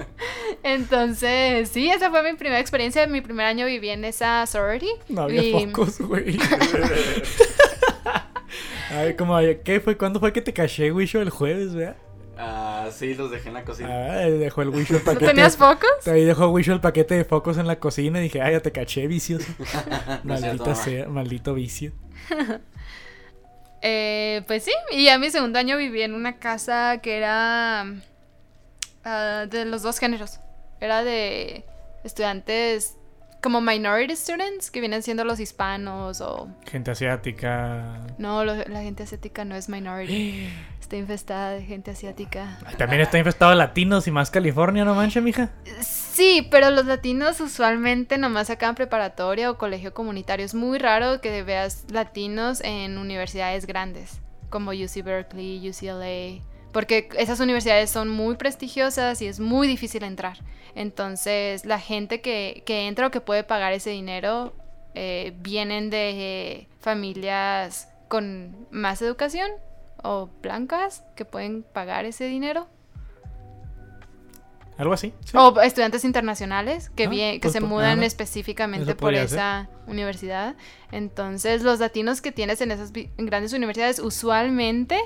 (laughs) Entonces, sí, esa fue mi primera experiencia. Mi primer año viví en esa sorority. No había Y- focos, güey. (laughs) Ay, como, ¿qué fue? ¿Cuándo fue que te caché, Wisho? El jueves, ¿verdad? Ah, sí, los dejé en la cocina. Ah, dejó el Wisho el ¿No paquete. tenías focos? Ahí dejó Wisho el paquete de focos en la cocina y dije, ay, ya te caché, vicioso. (laughs) No Maldita sea, maldito vicio. Eh, pues sí, y ya mi segundo año viví en una casa que era ah, de los dos géneros. Era de estudiantes como minority students, que vienen siendo los hispanos o... Gente asiática. No, lo- la gente asiática no es minority. (gasps) (gasps) Está infestada de gente asiática. También está infestado de latinos y más California, no manches, mija. Sí, pero los latinos usualmente nomás acaban preparatoria o colegio comunitario. Es muy raro que veas latinos en universidades grandes, como UC Berkeley, UCLA, porque esas universidades son muy prestigiosas y es muy difícil entrar. Entonces, la gente que, que entra o que puede pagar ese dinero eh, vienen de eh, familias con más educación o blancas que pueden pagar ese dinero. Algo así. sí. O estudiantes internacionales que, Ah, que pues, se mudan específicamente por esa universidad. Entonces, los latinos que tienes en esas en grandes universidades usualmente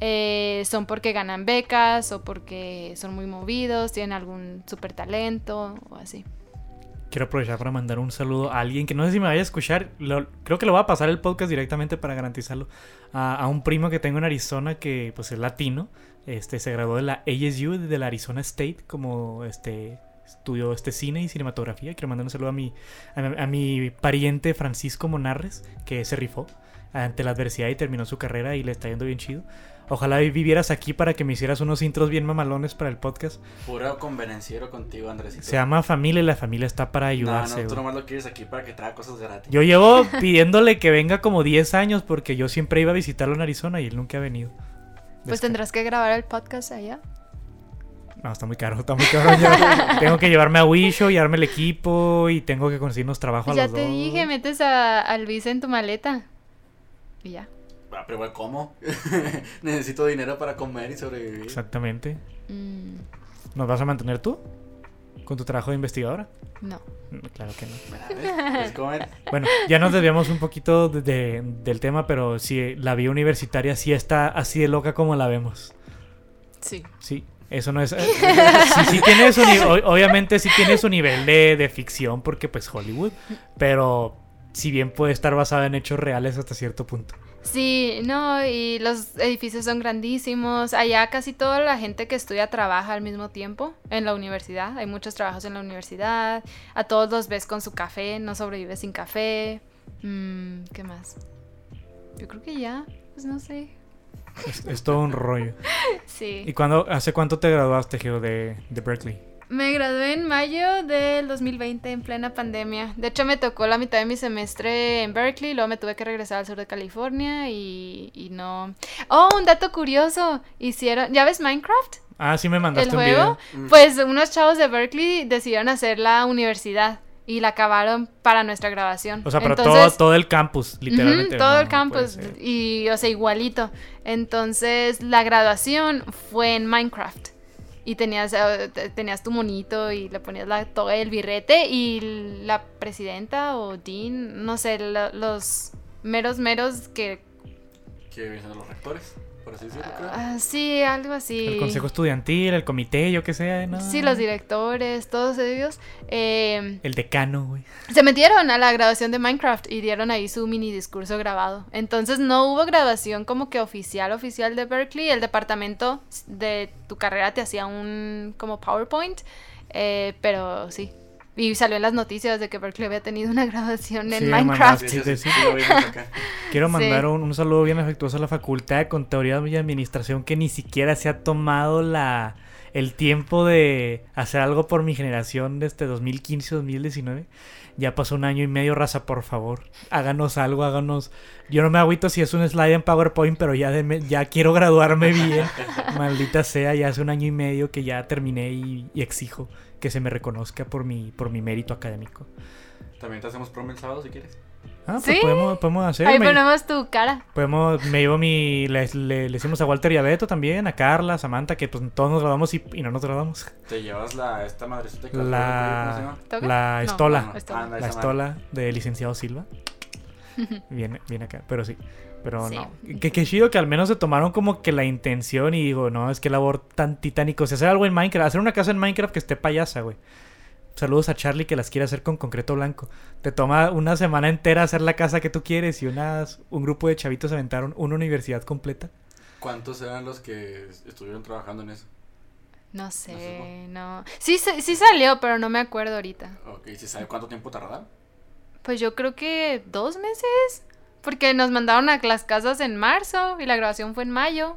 eh, son porque ganan becas o porque son muy movidos, tienen algún super talento o así. Quiero aprovechar para mandar un saludo a alguien que no sé si me vaya a escuchar. lo- creo que lo va a pasar el podcast directamente para garantizarlo. A, a un primo que tengo en Arizona que pues es latino. Este se graduó de la ASU, de la Arizona State, como este estudió este cine y cinematografía. Quiero mandar un saludo a mi, a, a mi pariente Francisco Monarres, que se rifó ante la adversidad y terminó su carrera y le está yendo bien chido. Ojalá vivieras aquí para que me hicieras unos intros bien mamalones para el podcast. Puro convenenciero contigo, Andresito. Se llama familia y la familia está para No, ayudarse. no, tú güey. nomás lo quieres aquí para que traiga cosas gratis. Yo llevo pidiéndole que venga como 10 años porque yo siempre iba a visitarlo en Arizona y él nunca ha venido. Pues tendrás que grabar el podcast allá. No, está muy caro, está muy caro. ya. (laughs) tengo que llevarme a Wisho, llevarme el equipo y tengo que conseguirnos trabajo a ya los te dos. dije, metes a, a Luis en tu maleta. Y ya. Ah, pero igual, ¿cómo? (laughs) Necesito dinero para comer y sobrevivir. Exactamente. Mm, ¿Nos vas a mantener tú? ¿Con tu trabajo de investigadora? no. Mm, Claro que no. Mira, ¿ves? ¿Ves cómo es? (laughs) Bueno, ya nos desviamos un poquito de- de- del tema, pero sí, la vida universitaria sí está así de loca como la vemos. Sí. Sí, eso no es... eh, sí, sí tiene su obviamente sí tiene su nivel de, de ficción porque pues Hollywood, pero si bien puede estar basada en hechos reales hasta cierto punto. Sí, no, y los edificios son grandísimos. Allá casi toda la gente que estudia trabaja al mismo tiempo en la universidad. Hay muchos trabajos en la universidad. A todos los ves con su café, no sobrevives sin café. Mm, ¿Qué más? Yo creo que ya, pues no sé. Es, es todo un rollo. (laughs) Sí. ¿Y cuándo, hace cuánto te graduaste, Geo, de, de Berkeley? Me gradué en mayo del 2020 en plena pandemia. De hecho, me tocó la mitad de mi semestre en Berkeley, luego me tuve que regresar al sur de California y, y no... Oh, un dato curioso. Hicieron... ¿Ya ves Minecraft? Ah, sí me el mandaste un juego, video. Mm. pues unos chavos de Berkeley decidieron hacer la universidad y la acabaron para nuestra grabación. O sea, pero todo, Entonces, todo el campus, literalmente. todo No, el campus y, o sea, igualito. Entonces, la graduación fue en Minecraft. Y tenías, eh, te- tenías tu monito y le ponías la toga y el birrete y la presidenta o dean, no sé, lo- los meros meros que... ¿Qué vienen los rectores? Por así decirlo, creo. ah, sí, algo así. El consejo estudiantil, el comité, yo qué sé. No. Sí, los directores, todos ellos. eh, El decano, güey. se metieron a la graduación de Minecraft y dieron ahí su mini discurso grabado. Entonces no hubo graduación como que oficial, oficial de Berkeley. El departamento de tu carrera te hacía un como PowerPoint. eh, pero sí, Y salió en las noticias de que Berkeley había tenido una graduación en Sí, Minecraft. Sí, Sí, sí, sí. sí, lo vimos acá. (laughs) Quiero Sí. mandar un, un saludo bien afectuoso a la facultad de Contaduría y Administración que ni siquiera se ha tomado la el tiempo de hacer algo por mi generación desde 2015-2019. Ya pasó un año y medio, raza, por favor. Háganos algo, háganos. Yo no me agüito si es un slide en PowerPoint, pero ya, deme- ya quiero graduarme bien. (laughs) Maldita sea, ya hace un año y medio que ya terminé y, y exijo que se me reconozca por mi, por mi mérito académico. También te hacemos prom el sábado si quieres. Ah, pues ¿Sí? podemos, podemos hacer. Ahí me- ponemos tu cara. Podemos, me llevo mi. Le, le, le decimos a Walter y a Beto también, a Carla, a Samantha, que pues todos nos grabamos y, y no nos grabamos. Te llevas la, esta madrecita que ¿cómo se La, llama? ¿Toga? la No, estola. no, estola. anda, La estola de licenciado Silva. (laughs) Viene, viene acá, pero sí. Pero Sí. no. Que, que chido que al menos se tomaron como que la intención y digo, no, es que labor tan titánico. O sea, hacer algo en Minecraft, hacer una casa en Minecraft que esté payasa, güey. Saludos a Charlie que las quiere hacer con concreto blanco. Te toma una semana entera hacer la casa que tú quieres y unas, un grupo de chavitos aventaron una universidad completa. ¿Cuántos eran los que estuvieron trabajando en eso? No sé, sé, no. Sí, sí salió, pero no me acuerdo ahorita. Ok, ¿se sabe cuánto tiempo tardaron? Pues yo creo que dos meses. Porque nos mandaron a las casas en marzo y la grabación fue en mayo.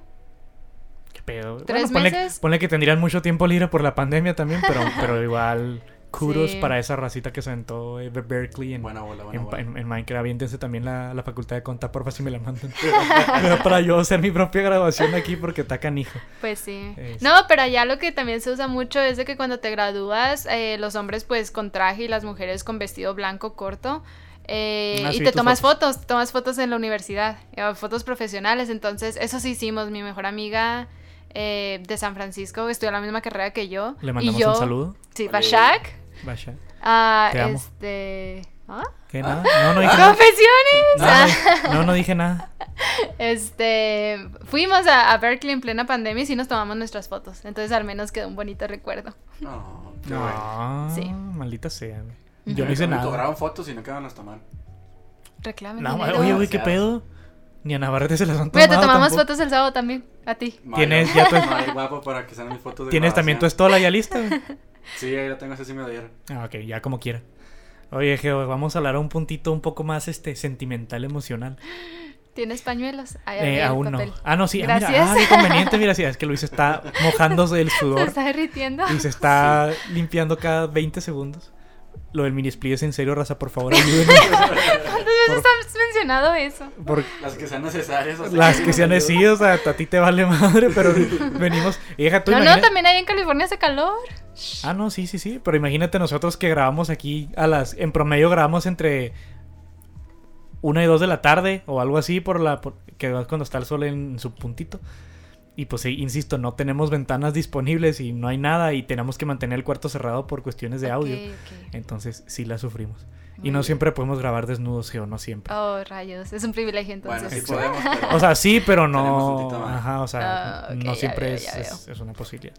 ¿Qué pedo? ¿Tres ponle, meses? ponle que tendrían mucho tiempo libre por la pandemia también, pero, (laughs) pero igual, kudos Sí. para esa racita que se aventó eh, de Berkeley en, Buena bola, buena en, bola. en- en Minecraft. Aviéntense también la, la facultad de conta, porfa, si me la mandan. Pero (laughs) para yo hacer mi propia graduación aquí porque está canijo. Pues sí. Es- No, pero allá lo que también se usa mucho es de que cuando te gradúas, eh, los hombres pues con traje y las mujeres con vestido blanco corto. Eh, Ah, y sí, te tomas fotos. fotos, tomas fotos en la universidad, eh, fotos profesionales. Entonces, eso sí hicimos. Mi mejor amiga eh, de San Francisco estudió la misma carrera que yo. Le y mandamos yo, un saludo. Sí. Bashak. Vaya. Ah, Te amo. este. ¿Ah? ¿Qué nada? No, no dije nada. ¡Confesiones! No, Ah, (laughs) no, no, no dije nada. Este, fuimos a, a Berkeley en plena pandemia y sí nos tomamos nuestras fotos. Entonces al menos quedó un bonito recuerdo. No, bueno. No, Sí. maldita sea. Yo no hice nada. cobraron fotos y no quedaban las tomar. Reclamen No, dinero. oye, güey, ¿qué pedo? Ni a Navarrete se las han tomado Mira, te tomamos tampoco. fotos el sábado también, a ti. Tienes (laughs) ya tu- guapo para que sean mis fotos de ¿Tienes también tu estola ya lista? (laughs) Sí, ahí la tengo, esa sí me la dieron. Ah, ok, ya como quiera. Oye, Geo, vamos a hablar a un puntito un poco más este sentimental, emocional. ¿Tienes pañuelos? Ahí, Eh, aún papel. no. Ah, no, sí. ah, mira, Gracias. ah, qué conveniente, (laughs) mira, sí, es que Luis está mojándose el Se sudor está derritiendo. y se está limpiando cada 20 segundos. Lo del mini split es en serio, raza, por favor, ayúdenme. ¿Cuántas (laughs) veces has mencionado eso? Por Las que sean necesarias. o sea, las que sean así, o sea, a ti te vale madre, pero (laughs) venimos. Y deja tú, No, no, imagina- también ahí en California hace calor. Ah, no, sí, sí, sí. Pero imagínate nosotros que grabamos aquí a las. En promedio grabamos entre una y dos de la tarde o algo así por la. por- que cuando está el sol en su puntito. Y pues insisto, no tenemos ventanas disponibles y no hay nada y tenemos que mantener el cuarto cerrado por cuestiones de audio. Entonces sí la sufrimos. y no bien. siempre podemos grabar desnudos, Geo, no siempre. Oh, rayos. Es un privilegio Bueno, entonces. sí podemos, (laughs) pero... O sea, sí, pero no. Ajá, o sea, Ah, no siempre veo, es, es- es una posibilidad.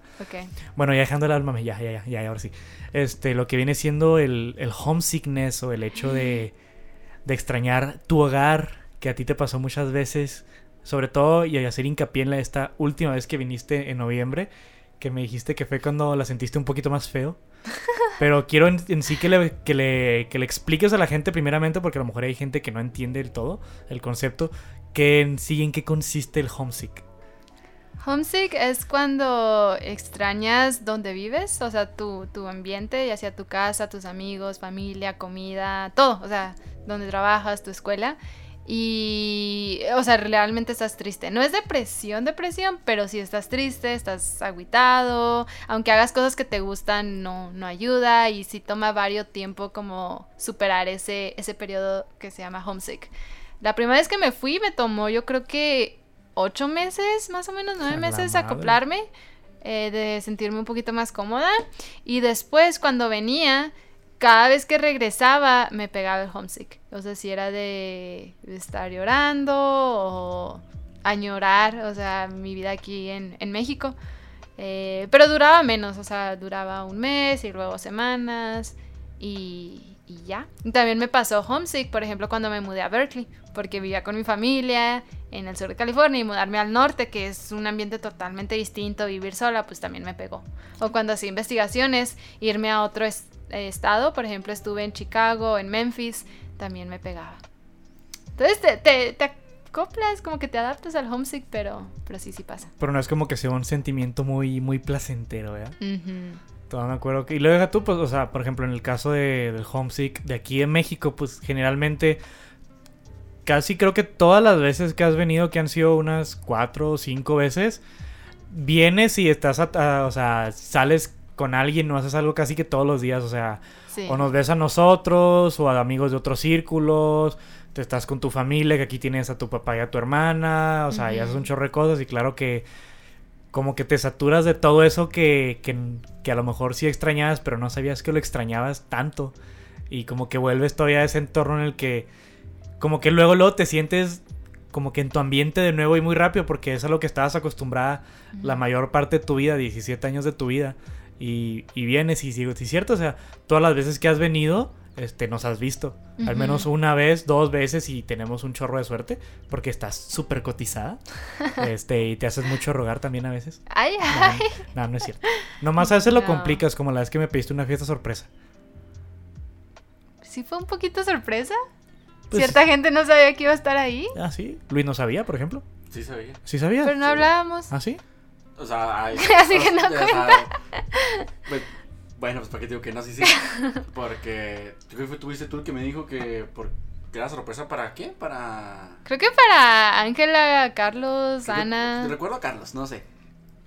Bueno, ya dejando el alma, ya, ya, ya, ya, ahora sí. Este, lo que viene siendo el, el homesickness o el hecho de, (gasps) de extrañar tu hogar, que a ti te pasó muchas veces, sobre todo, y hacer hincapié en la, esta última vez que viniste en noviembre, que me dijiste que fue cuando la sentiste un poquito más feo. (laughs) Pero quiero en, en sí que le, que, le, que le expliques a la gente primeramente, porque a lo mejor hay gente que no entiende del todo el concepto, que en sí en qué consiste el homesick. Homesick es cuando extrañas donde vives, o sea, tu, tu ambiente, ya sea tu casa, tus amigos, familia, comida, todo, o sea, donde trabajas, tu escuela. Y, o sea, realmente estás triste. No es depresión, depresión, pero si estás triste, estás agüitado, aunque hagas cosas que te gustan, no, no ayuda y sí toma varios tiempo como superar ese, ese periodo que se llama homesick. La primera vez que me fui me tomó yo creo que ocho meses, más o menos nueve la meses madre. acoplarme, eh, de sentirme un poquito más cómoda. Y después cuando venía, cada vez que regresaba me pegaba el homesick. O sea, si era de estar llorando o añorar, o sea, mi vida aquí en, en México. Eh, pero duraba menos, o sea, duraba un mes y luego semanas y, y ya. También me pasó homesick, por ejemplo, cuando me mudé a Berkeley, porque vivía con mi familia en el sur de California y mudarme al norte, que es un ambiente totalmente distinto, vivir sola, pues también me pegó. O cuando hacía investigaciones, irme a otro es- eh, estado, por ejemplo, estuve en Chicago, en Memphis, también me pegaba. Entonces te, te, te acoplas, como que te adaptas al homesick, pero, pero sí, sí pasa. Pero no es como que sea un sentimiento muy, muy placentero, ¿verdad? Ujú. Todavía me acuerdo que... Y luego deja tú, pues, o sea, por ejemplo, en el caso de, del homesick de aquí en México, pues generalmente... Casi creo que todas las veces que has venido, que han sido unas cuatro o cinco veces, vienes y estás, a- a- o sea, sales con alguien, no haces algo casi que todos los días, o sea, Sí. o nos ves a nosotros, o a amigos de otros círculos, te estás con tu familia, que aquí tienes a tu papá y a tu hermana, o sea, y haces un chorro de cosas, y claro que como que te saturas de todo eso que, que, que a lo mejor sí extrañabas, pero no sabías que lo extrañabas tanto. Y como que vuelves todavía a ese entorno en el que, como que luego, luego te sientes como que en tu ambiente de nuevo y muy rápido, porque es a lo que estabas acostumbrada la mayor parte de tu vida, 17 años de tu vida. Y, y vienes y sigo, sí es cierto, o sea, todas las veces que has venido, este, nos has visto. Al menos una vez, dos veces y tenemos un chorro de suerte, porque estás súper cotizada. (laughs) este, y te haces mucho rogar también a veces. Ay, No, ay. no, no es cierto. Nomás a veces lo complicas, como la vez que me pediste una fiesta sorpresa. Sí fue un poquito sorpresa. Pues- Cierta gente no sabía que iba a estar ahí, Ah, sí. Luis no sabía, por ejemplo. Sí sabía. ¿Sí sabía? pero no hablábamos. ¿Ah, sí? O sea, hay... (laughs) Así que no o sea, cuenta. (laughs) pues, bueno, pues para qué digo que no, sí, sí. (laughs) Porque creo que tuviste tú el que me dijo que, por, que era sorpresa para qué? Para... Creo que para Ángela, Carlos, Creo que- Ana. Recuerdo a Carlos, no sé.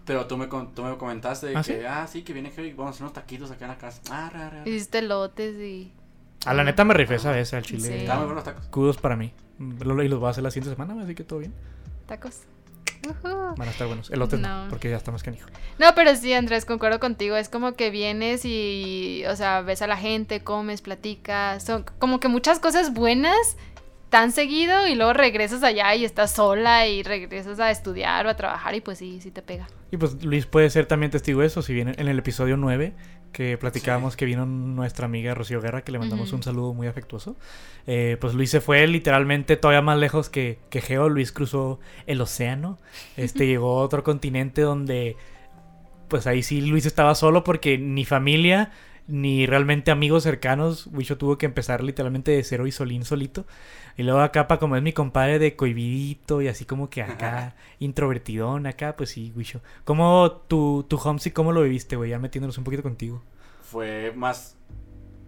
Pero tú me, con- tú me comentaste ¿Ah, que, sí? ah, sí, que viene Heavy, vamos a hacer unos taquitos acá en la casa. Ah, ra, ra, ra. Hiciste lotes y A la neta me rifé esa vez al chile. Sí. Muy buenos tacos. Kudos para mí. Y los voy a hacer la siguiente semana, así que todo bien. tacos. Van a estar buenos. El otro no, No. porque ya está más canijo. No, pero sí, Andrés, concuerdo contigo. Es como que vienes y, o sea, ves a la gente, comes, platicas. Son como que muchas cosas buenas tan seguido y luego regresas allá y estás sola y regresas a estudiar o a trabajar y pues sí, sí te pega. Y pues Luis puede ser también testigo de eso. Si bien en el episodio 9, que platicábamos Sí. que vino nuestra amiga Rocío Guerra, que le mandamos un saludo muy afectuoso. eh, pues Luis se fue literalmente todavía más lejos que, que Geo. Luis cruzó el océano. Este (laughs) llegó a otro continente donde. Pues ahí sí Luis estaba solo porque ni familia. Ni realmente amigos cercanos. Wisho tuvo que empezar literalmente de cero y solín solito. Y luego acá, para como es mi compadre de cohibidito y así como que acá, introvertidón acá, pues sí, Wisho. ¿Cómo tu, tu homesick, cómo lo viviste, güey? Ya metiéndonos un poquito contigo. Fue más.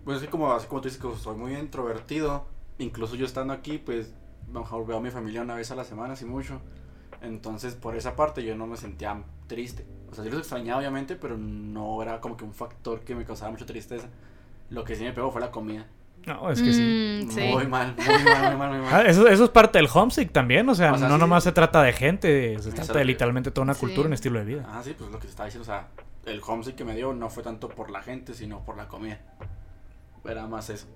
Pues es como, así como tú dices que soy muy introvertido. Incluso yo estando aquí, pues mejor veo a mi familia una vez a la semana, así mucho. Entonces, por esa parte, yo no me sentía triste. O sea, yo los extrañaba, obviamente, pero no era como que un factor que me causaba mucha tristeza. Lo que sí me pegó fue la comida. No, es que sí. Mm, sí. Muy mal, muy mal, muy mal, muy mal. (laughs) Ah, eso, eso es parte del homesick también, o sea, O sea, no sí. nomás se trata de gente, se trata de literalmente toda una Sí. cultura, un estilo de vida. Ah, sí, pues lo que te estaba diciendo, o sea, el homesick que me dio no fue tanto por la gente, sino por la comida. Era más eso.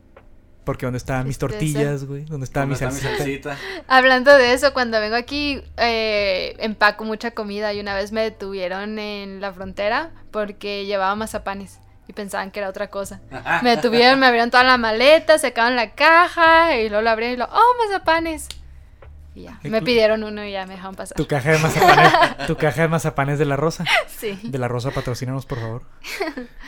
Porque ¿dónde estaban mis tortillas, güey? ¿Dónde estaba mi ¿Dónde está salsita? (laughs) Hablando de eso, cuando vengo aquí, eh, empaco mucha comida y una vez me detuvieron en la frontera porque llevaba mazapanes y pensaban que era otra cosa. Me detuvieron, me abrieron toda la maleta, sacaron la caja y luego la abrieron y lo, oh, mazapanes. Y ya, me pidieron uno y ya me dejaron pasar. Tu caja de mazapanes, (laughs) tu caja de mazapanes de la rosa. Sí. De la rosa, patrocínanos, por favor.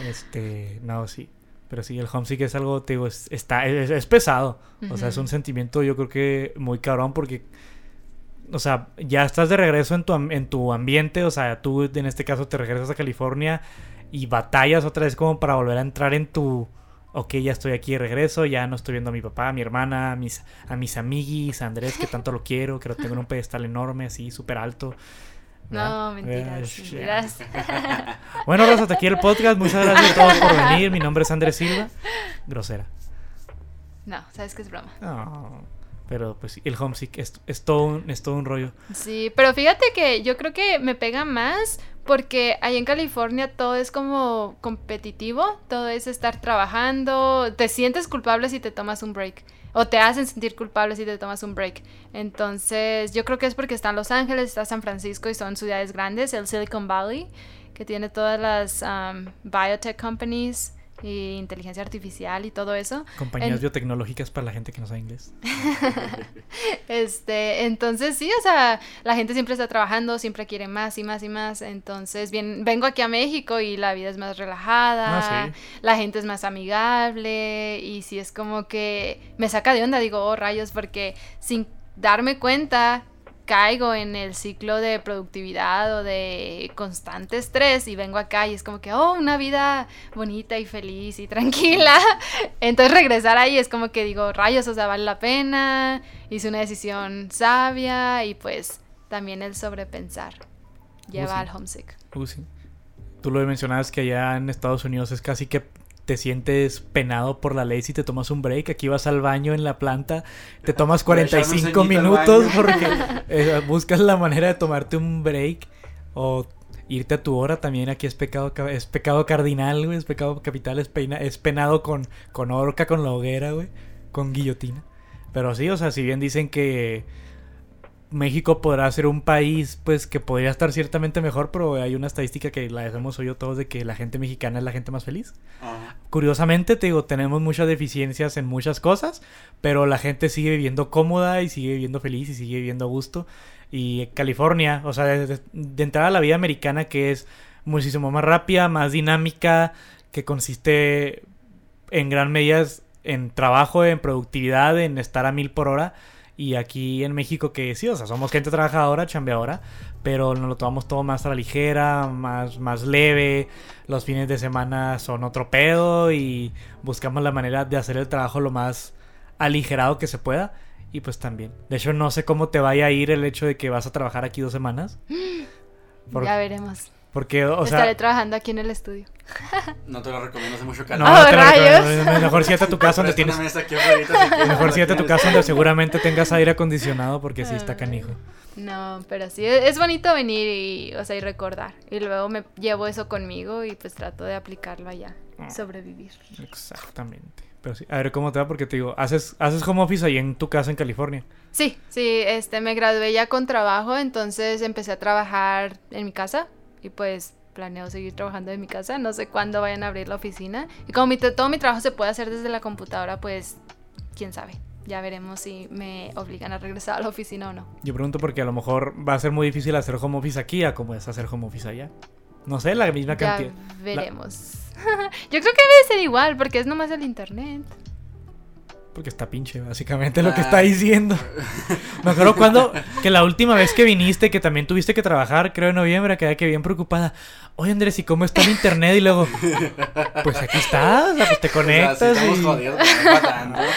Este, no, sí. Pero sí, el homesick es algo, te digo, es, está, es, es pesado. O sea, es un sentimiento, yo creo que muy cabrón porque, o sea, ya estás de regreso en tu, en tu ambiente. O sea, tú en este caso te regresas a California y batallas otra vez como para volver a entrar en tu, ok, ya estoy aquí de regreso, ya no estoy viendo a mi papá, a mi hermana, a mis, a mis amiguis, a Andrés, que tanto lo quiero, que lo tengo en un pedestal enorme, así, súper alto. No, ¿verdad? mentiras, Eh, mentiras. (laughs) bueno, Rosa, hasta aquí el podcast. Muchas gracias a todos por venir. Mi nombre es Andrés Silva. Grosera. No, sabes que es broma. No, pero pues el homesick es, es, todo un, es todo un rollo. Sí, pero fíjate que yo creo que me pega más porque ahí en California todo es como competitivo, todo es estar trabajando, te sientes culpable si te tomas un break o te hacen sentir culpable si te tomas un break. Entonces, yo creo que es porque está Los Ángeles, está San Francisco y son ciudades grandes, el Silicon Valley, que tiene todas las um, biotech companies y inteligencia artificial y todo eso. Compañías En- biotecnológicas para la gente que no sabe inglés. (laughs) Este, entonces sí, o sea, la gente siempre está trabajando, siempre quiere más y más y más. Entonces, bien, vengo aquí a México y la vida es más relajada, Ah, sí. la gente es más amigable y sí es como que me saca de onda, digo, oh rayos, porque sin darme cuenta caigo en el ciclo de productividad o de constante estrés y vengo acá y es como que, oh, una vida bonita y feliz y tranquila. (laughs) Entonces regresar ahí es como que digo, rayos, o sea, vale la pena, hice una decisión sabia y pues también el sobrepensar lleva sí. al homesick. Uh, sí. Tú lo mencionabas que allá en Estados Unidos es casi que te sientes penado por la ley si te tomas un break. Aquí vas al baño en la planta, te tomas (laughs) Por echarme un 45 ceñito al minutos porque (laughs) eh, buscas la manera de tomarte un break o irte a tu hora también. Aquí es pecado, ca- es pecado cardinal, güey. Es pecado capital, es, peina- es penado con, con horca, con la hoguera, güey. Con guillotina. Pero sí, o sea, si bien dicen que México podrá ser un país pues que podría estar ciertamente mejor, pero hay una estadística que la hemos oído todos de que la gente mexicana es la gente más feliz. Ajá. Curiosamente, te digo, tenemos muchas deficiencias en muchas cosas, pero la gente sigue viviendo cómoda y sigue viviendo feliz y sigue viviendo a gusto. Y California, o sea, de, de- de entrada a la vida americana que es muchísimo más rápida, más dinámica, que consiste en gran medida en trabajo, en productividad, en estar a mil por hora. Y aquí en México que sí, o sea, somos gente trabajadora, chambeadora, pero nos lo tomamos todo más a la ligera, más, más leve. Los fines de semana son otro pedo y buscamos la manera de hacer el trabajo lo más aligerado que se pueda. Y pues también. De hecho, no sé cómo te vaya a ir el hecho de que vas a trabajar aquí dos semanas. (gasps) Por- Ya veremos. Porque, o sea, Estaré trabajando aquí en el estudio. No te lo recomiendo, hace mucho no, calor. Oh, no te lo rayos. recomiendo. Mejor siete a tu casa donde tienes. aquí Mejor siete a tu casa donde seguramente tengas aire acondicionado porque sí está Ay. canijo. No, pero sí, es bonito venir y, o sea, y recordar. Y luego me llevo eso conmigo y pues trato de aplicarlo allá. Ah. Sobrevivir. Exactamente. Pero sí, a ver cómo te va porque te digo, haces, haces home office ahí en tu casa en California. Sí, sí, este, me gradué ya con trabajo, entonces empecé a trabajar en mi casa y pues planeo seguir trabajando en mi casa. No sé cuándo vayan a abrir la oficina. Y como mi, todo mi trabajo se puede hacer desde la computadora, pues quién sabe. Ya veremos si me obligan a regresar a la oficina o no. Yo pregunto porque a lo mejor va a ser muy difícil hacer home office aquí a como es hacer home office allá. No sé, la misma Ya cantidad. veremos. (laughs) Yo creo que debe ser igual, porque es nomás el internet. Porque está pinche, básicamente lo que Ah. está diciendo. (laughs) Me acuerdo cuando, que la última vez que viniste, que también tuviste que trabajar, creo en noviembre, quedé que bien preocupada. Oye Andrés, ¿y cómo está el internet? Y luego, pues aquí estás, pues te O sea, conectas. estamos y... jodidos.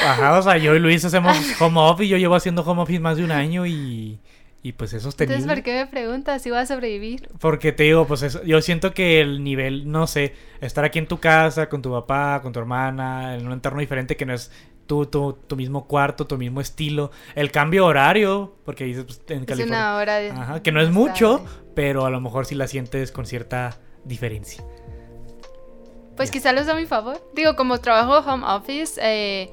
Ajá, o sea, yo y Luis hacemos home office, yo llevo haciendo home office más de un año y, y pues es sostenible. Entonces, ¿por qué me preguntas si voy a sobrevivir? Porque te digo, pues eso- yo siento que el nivel, no sé, estar aquí en tu casa, con tu papá, con tu hermana, en un entorno diferente que no es tu, tu, tu mismo cuarto, tu mismo estilo, el cambio horario, porque dices, pues, en Es California, una hora de... Ajá, que no es mucho, pero a lo mejor sí la sientes con cierta diferencia. Pues Ya. quizá lo uso a mi favor. Digo, como trabajo home office, eh,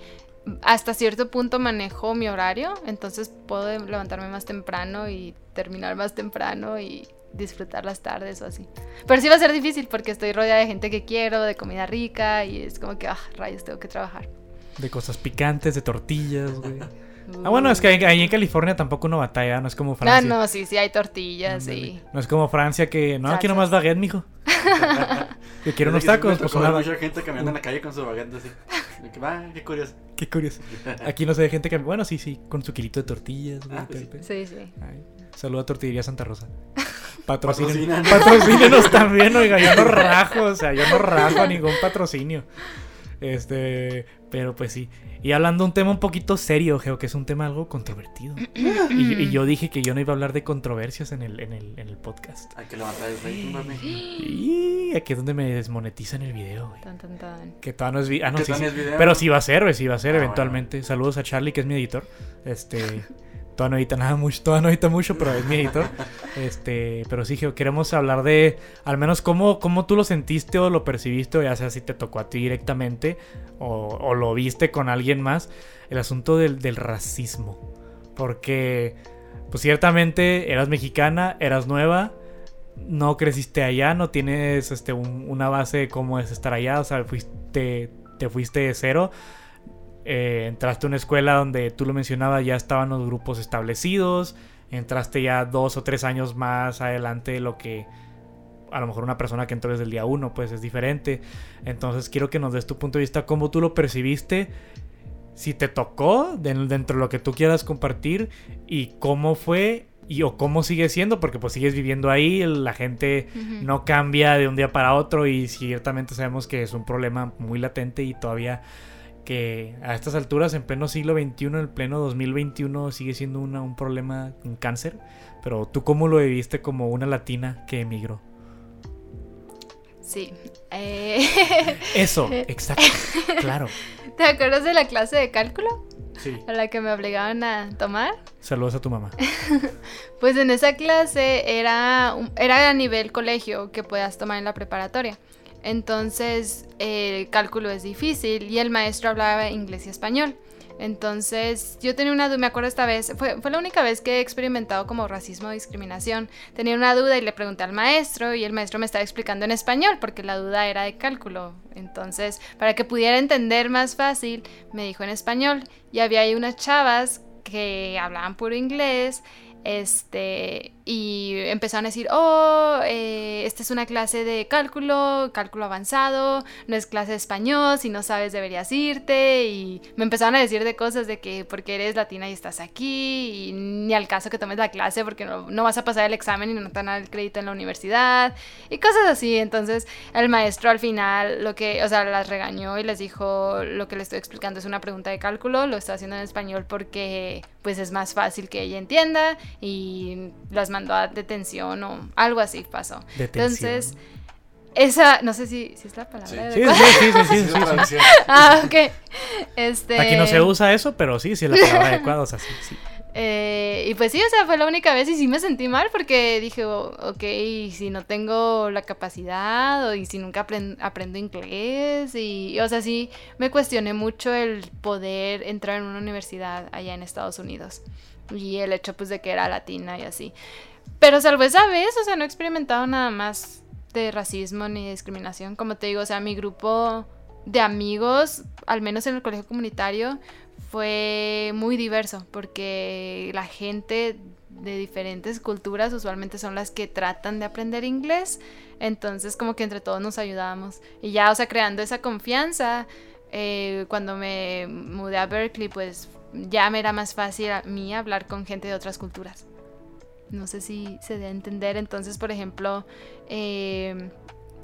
hasta cierto punto manejo mi horario, entonces puedo levantarme más temprano y terminar más temprano y disfrutar las tardes o así. Pero sí va a ser difícil porque estoy rodeada de gente que quiero, de comida rica y es como que, ah, rayos, tengo que trabajar. De cosas picantes, de tortillas, güey. (laughs) Ah, bueno, es que ahí, en California tampoco uno batalla, no es como No, Francia. no, sí, sí, hay tortillas Ándale. y... No es como Francia que, no, aquí Salsas. nomás baguette, mijo. (laughs) Yo quiero unos que tacos, pues una mucha gente caminando en la calle con su baguette así. Que, va, qué curioso. (laughs) Qué curioso. Aquí no sé de gente que, bueno, sí, sí, con su kilito de tortillas, güey. Ah, sí. Sí, sí. Ay, saludo a Tortillería Santa Rosa. Patrocinen, patrocínenos también, oiga, yo no rajo, o sea, yo no rajo a ningún patrocinio. Este, pero pues sí. Y hablando de un tema un poquito serio, Geo, que es un tema algo controvertido. (clears throat) Y, y yo dije que yo no iba a hablar de controversias en el, en el, en el podcast. Hay que levantar el rating, papi. Y aquí es donde me desmonetizan el video, güey. Tan, tan, tan. Que todavía no es vi- Ah, no, sí, sí. es video. Pero sí va a ser, güey, sí va a ser Ah, eventualmente. Saludos a Charlie, que es mi editor. Este. (laughs) Todavía no edita nada mucho, todavía no edita mucho, pero es mi editor. (laughs) Este, pero sí, queremos hablar de al menos cómo, cómo tú lo sentiste o lo percibiste, o ya sea si te tocó a ti directamente o, o lo viste con alguien más, el asunto del, del racismo. Porque, pues ciertamente eras mexicana, eras nueva, no creciste allá, no tienes este, una base de cómo es estar allá, o sea, fuiste, te fuiste de cero. Eh, entraste a una escuela donde tú lo mencionabas, ya estaban los grupos establecidos, entraste ya dos o tres años más adelante de lo que a lo mejor una persona que entró desde el día uno, pues es diferente. Entonces quiero que nos des tu punto de vista, cómo tú lo percibiste, si te tocó dentro de lo que tú quieras compartir y cómo fue y o cómo sigue siendo, porque pues sigues viviendo ahí, la gente no cambia de un día para otro y ciertamente sabemos que es un problema muy latente y todavía que a estas alturas, en pleno siglo XXI, en el pleno 2021, sigue siendo un problema, un cáncer. Pero tú cómo lo viviste como una latina que emigró? Sí. (laughs) Eh, Eso, (laughs) exacto, claro. ¿Te acuerdas de la clase de cálculo? Sí. A la que me obligaban a tomar. Saludos a tu mamá. (laughs) pues en esa clase era, era a nivel colegio que puedas tomar en la preparatoria. Entonces el cálculo es difícil y el maestro hablaba inglés y español. Entonces, yo tenía una duda, me acuerdo esta vez, fue, fue, la única vez que he experimentado como racismo o discriminación. Tenía una duda y le pregunté al maestro y el maestro me estaba explicando en español porque la duda era de cálculo. Entonces, para que pudiera entender más fácil, me dijo en español. Y había ahí unas chavas que hablaban puro inglés este, y empezaron a decir, oh, eh, esta es una clase de cálculo, cálculo avanzado, no es clase de español, si no sabes deberías irte. Y me empezaron a decir de cosas de que porque eres latina y estás aquí, y ni al caso que tomes la clase porque no, vas a pasar el examen y no te dan el crédito en la universidad, y cosas así. Entonces el maestro al final lo que, o sea, las regañó y les dijo, lo que le estoy explicando es una pregunta de cálculo, lo estoy haciendo en español porque pues es más fácil que ella entienda y las mandó a detención o algo así pasó. Entonces, esa, no sé si, si es la palabra. Sí, sí, sí, sí, sí, (laughs) Ah, ok. Este... Aquí no se usa eso, pero sí, sí es la palabra adecuada, o sea, sí, sí. Eh, y pues sí, o sea, fue la única vez y sí me sentí mal porque dije, oh, ok, si no tengo la capacidad o y si nunca aprendo inglés y, o sea, sí me cuestioné mucho el poder entrar en una universidad allá en Estados Unidos y el hecho pues de que era latina y así. Pero salvo esa vez, o sea, no he experimentado nada más de racismo ni discriminación, como te digo, o sea, mi grupo de amigos, al menos en el colegio comunitario, fue muy diverso porque la gente de diferentes culturas usualmente son las que tratan de aprender inglés, entonces como que entre todos nos ayudábamos. Y ya, o sea, creando esa confianza, eh, cuando me mudé a Berkeley, pues ya me era más fácil a mí hablar con gente de otras culturas. No sé si se debe entender, entonces, por ejemplo, eh,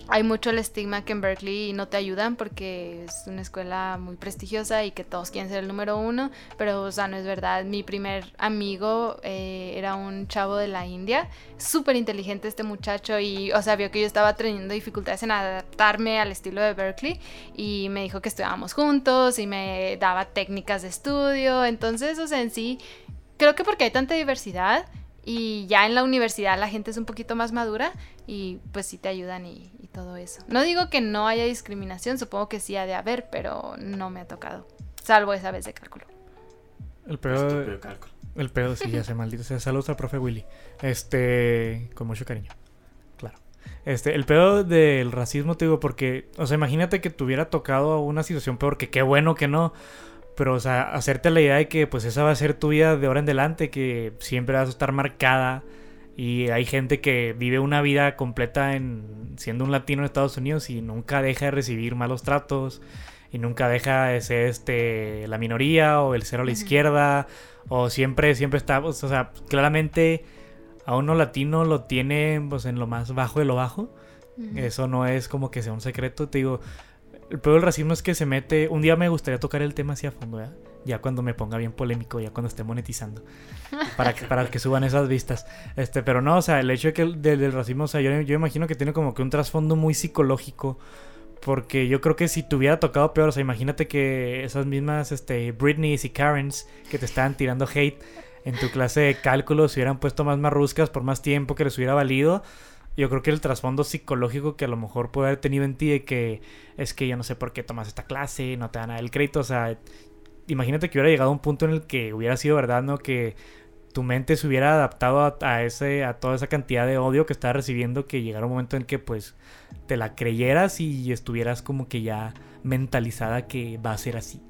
hay mucho el estigma que en Berkeley no te ayudan porque es una escuela muy prestigiosa y que todos quieren ser el número uno, pero o sea, no es verdad. Mi primer amigo eh, era un chavo de la India, súper inteligente este muchacho y, o sea, vio que yo estaba teniendo dificultades en adaptarme al estilo de Berkeley y me dijo que estudiábamos juntos y me daba técnicas de estudio, entonces, o sea, en sí, creo que porque hay tanta diversidad y ya en la universidad la gente es un poquito más madura y pues sí te ayudan y, todo eso. No digo que no haya discriminación, supongo que sí ha de haber, pero no me ha tocado. Salvo esa vez de cálculo. El peor. de cálculo. El pedo, sí, ya se (laughs) maldito. saludos al profe Willy. Este. Con mucho cariño. Claro. Este, el pedo del racismo, te digo, porque. O sea, imagínate que te hubiera tocado una situación peor, que qué bueno que no. Pero, o sea, hacerte la idea de que, pues, esa va a ser tu vida de ahora en adelante, que siempre vas a estar marcada. Y hay gente que vive una vida completa en siendo un latino en Estados Unidos y nunca deja de recibir malos tratos y nunca deja de ser este la minoría o el cero a la izquierda o siempre siempre está, o sea, claramente a uno latino lo tiene pues en lo más bajo de lo bajo. Eso no es como que sea un secreto, te digo, el peor del racismo es que se mete, un día me gustaría tocar el tema hacia fondo, ¿verdad? ya cuando me ponga bien polémico, ya cuando esté monetizando, para que, para que suban esas vistas. Este, pero no, o sea, el hecho de que del, racismo, o sea, yo, yo imagino que tiene como que un trasfondo muy psicológico. Porque yo creo que si te hubiera tocado peor, o sea, imagínate que esas mismas este, Britneys y Karens que te estaban tirando hate en tu clase de cálculo se hubieran puesto más marruscas por más tiempo que les hubiera valido. Yo creo que el trasfondo psicológico que a lo mejor puede haber tenido en ti de que es que yo no sé por qué tomas esta clase, no te dan el crédito, o sea, imagínate que hubiera llegado a un punto en el que hubiera sido verdad, ¿no? Que tu mente se hubiera adaptado a, a ese, a toda esa cantidad de odio que estaba recibiendo, que llegara un momento en que pues te la creyeras y estuvieras como que ya mentalizada que va a ser así.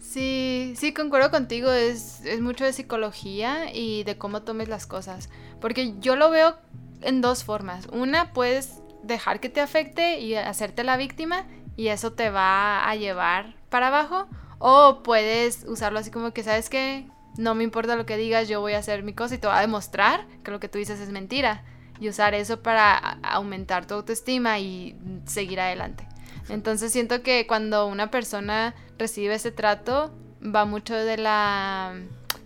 Sí, sí, concuerdo contigo, es, es mucho de psicología y de cómo tomes las cosas. Porque yo lo veo en dos formas. Una, puedes dejar que te afecte y hacerte la víctima y eso te va a llevar para abajo. O puedes usarlo así como que, ¿sabes qué? No me importa lo que digas, yo voy a hacer mi cosa y te voy a demostrar que lo que tú dices es mentira. Y usar eso para aumentar tu autoestima y seguir adelante. Entonces siento que cuando una persona recibe ese trato, va mucho de la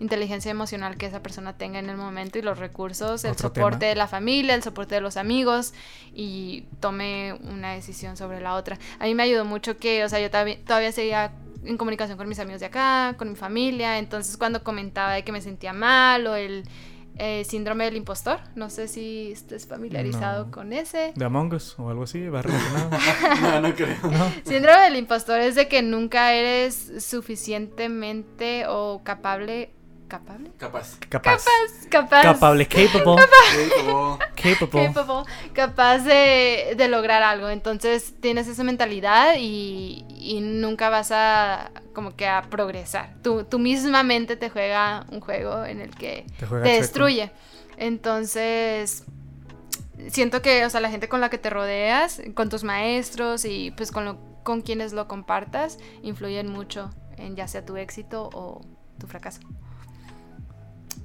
inteligencia emocional que esa persona tenga en el momento y los recursos, el soporte tema. de la familia, el soporte de los amigos y tome una decisión sobre la otra. A mí me ayudó mucho que, o sea, yo todavía, todavía seguía en comunicación con mis amigos de acá, con mi familia, entonces cuando comentaba de que me sentía mal o el eh, síndrome del impostor, no sé si estés familiarizado No. con ese. De Among Us o algo así, va relacionado. (laughs) no, no creo. ¿No? Síndrome del impostor es de que nunca eres suficientemente o capable. ¿Capable? Capaz. Capaz. Capaz. Capable, capable, como... capable. capable, capaz de, de lograr algo. Entonces tienes esa mentalidad y, y nunca vas a como que a progresar. Tú, tú misma mente te juega un juego en el que Te te destruye. Entonces, siento que, o sea, la gente con la que te rodeas, con tus maestros y pues con, lo, con quienes lo compartas, influyen mucho en ya sea tu éxito o tu fracaso.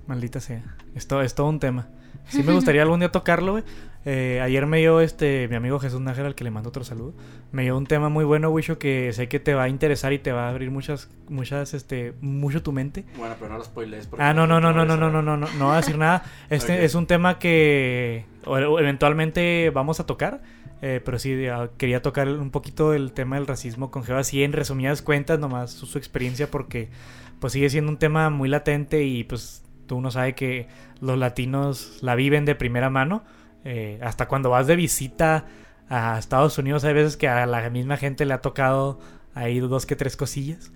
Maldita sea. Esto es todo un tema. Sí me gustaría algún día tocarlo, güey. Eh, ayer me dio este mi amigo Jesús Nájera, al que le mando otro saludo. Me dio un tema muy bueno, Wisho, que sé que te va a interesar y te va a abrir muchas, muchas, este, mucho tu mente. Bueno, pero no lo spoilees. Ah, no, no, no, no, no, no, no, no, no, no voy a decir nada. (laughs) Este es un tema que eventualmente vamos a tocar. eh, pero sí, quería tocar un poquito el tema del racismo con Geo así en resumidas cuentas, nomás su, su experiencia, porque pues sigue siendo un tema muy latente y pues tú uno sabe que los latinos la viven de primera mano. eh, hasta cuando vas de visita a Estados Unidos hay veces que a la misma gente le ha tocado ahí dos que tres cosillas.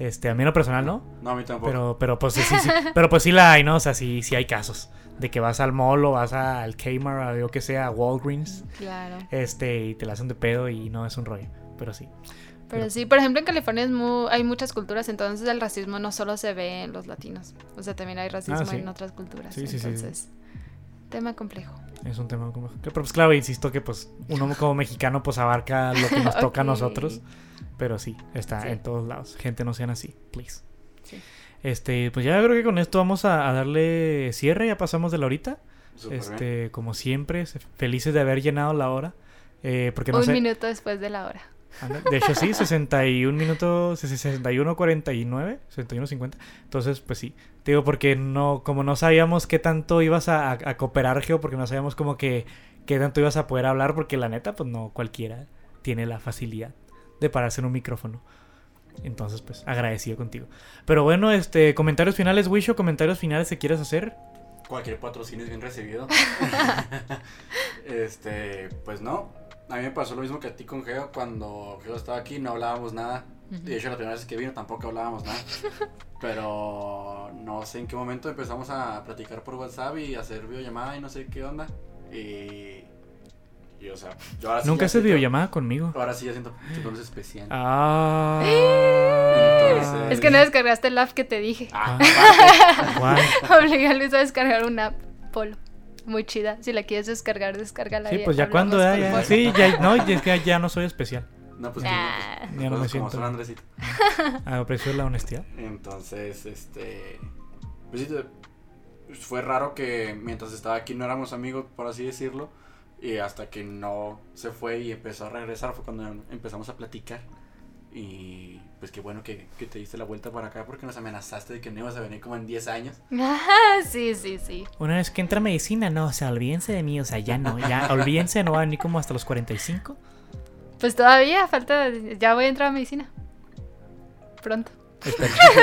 Este, a mí en lo personal no. No, a mí tampoco. Pero, pero pues sí, sí, sí. (laughs) Pero pues sí la hay, ¿no? O sea, sí, sí hay casos. De que vas al mall o vas al Kmart o yo que sea, a Walgreens. Claro. Este, y te la hacen de pedo y no es un rollo. Pero sí. Pero sí, por ejemplo, en California es mu- hay muchas culturas, entonces el racismo no solo se ve en los latinos, o sea, también hay racismo Ah, sí. en otras culturas. Sí, sí, sí, sí. entonces, tema complejo. Es un tema como... Pero pues claro, insisto que pues uno como mexicano pues abarca lo que nos (laughs) toca a nosotros. Pero sí, está Sí. en todos lados. Gente, no sean así, please. Sí. Este, pues ya creo que con esto vamos a, a darle cierre. Ya pasamos de la horita. Bien. Este, como siempre, felices de haber llenado la hora. Eh, porque no Un sé... minuto después de la hora. De hecho, sí, 61 minutos, 61, 49, 61, 50. Entonces, pues sí. Te digo, porque no, como no sabíamos qué tanto ibas a, a- a cooperar, Geo, porque no sabíamos como que qué tanto ibas a poder hablar, porque la neta, pues no cualquiera tiene la facilidad de pararse en un micrófono. Entonces, pues, agradecido contigo. Pero bueno, este, comentarios finales, Wisho, comentarios finales que quieras hacer. Cualquier patrocinio es bien recibido. (laughs) (laughs) este, pues no. A mí me pasó lo mismo que a ti con Geo. Cuando Geo estaba aquí no hablábamos nada. Ujú. De hecho, la primera vez que vino tampoco hablábamos nada. (laughs) Pero no sé en qué momento empezamos a platicar por WhatsApp y hacer videollamada y no sé qué onda. Y. y, o sea, yo ahora sí Nunca haces videollamada conmigo. Ahora sí ya siento tu nombre especial. Ah. Entonces- Es que no descargaste el app que te dije. Ah, Ah. Obligué a Luis a descargar una app Polo. Muy chida. Si la quieres descargar, descárgala. Sí, pues ya cuando ya, sí, ya, no, y es que ya no soy especial. No, pues Nah. que pues, Ya no me como siento. son, Andresito. Aprecio la honestidad. Entonces, este. Pues te- fue raro que mientras estaba aquí no éramos amigos, por así decirlo. Y hasta que no se fue y empezó a regresar fue cuando empezamos a platicar. Y pues qué bueno que, que te diste la vuelta para acá porque nos amenazaste de que no ibas a venir como en 10 años. Ah, sí, sí, sí. Una vez que entra medicina, no, o sea, olvídense de mí, o sea, ya no, ya, (laughs) olvídense, no va a venir como hasta los 45. Pues todavía falta. Ya voy a entrar a medicina. Pronto. (laughs)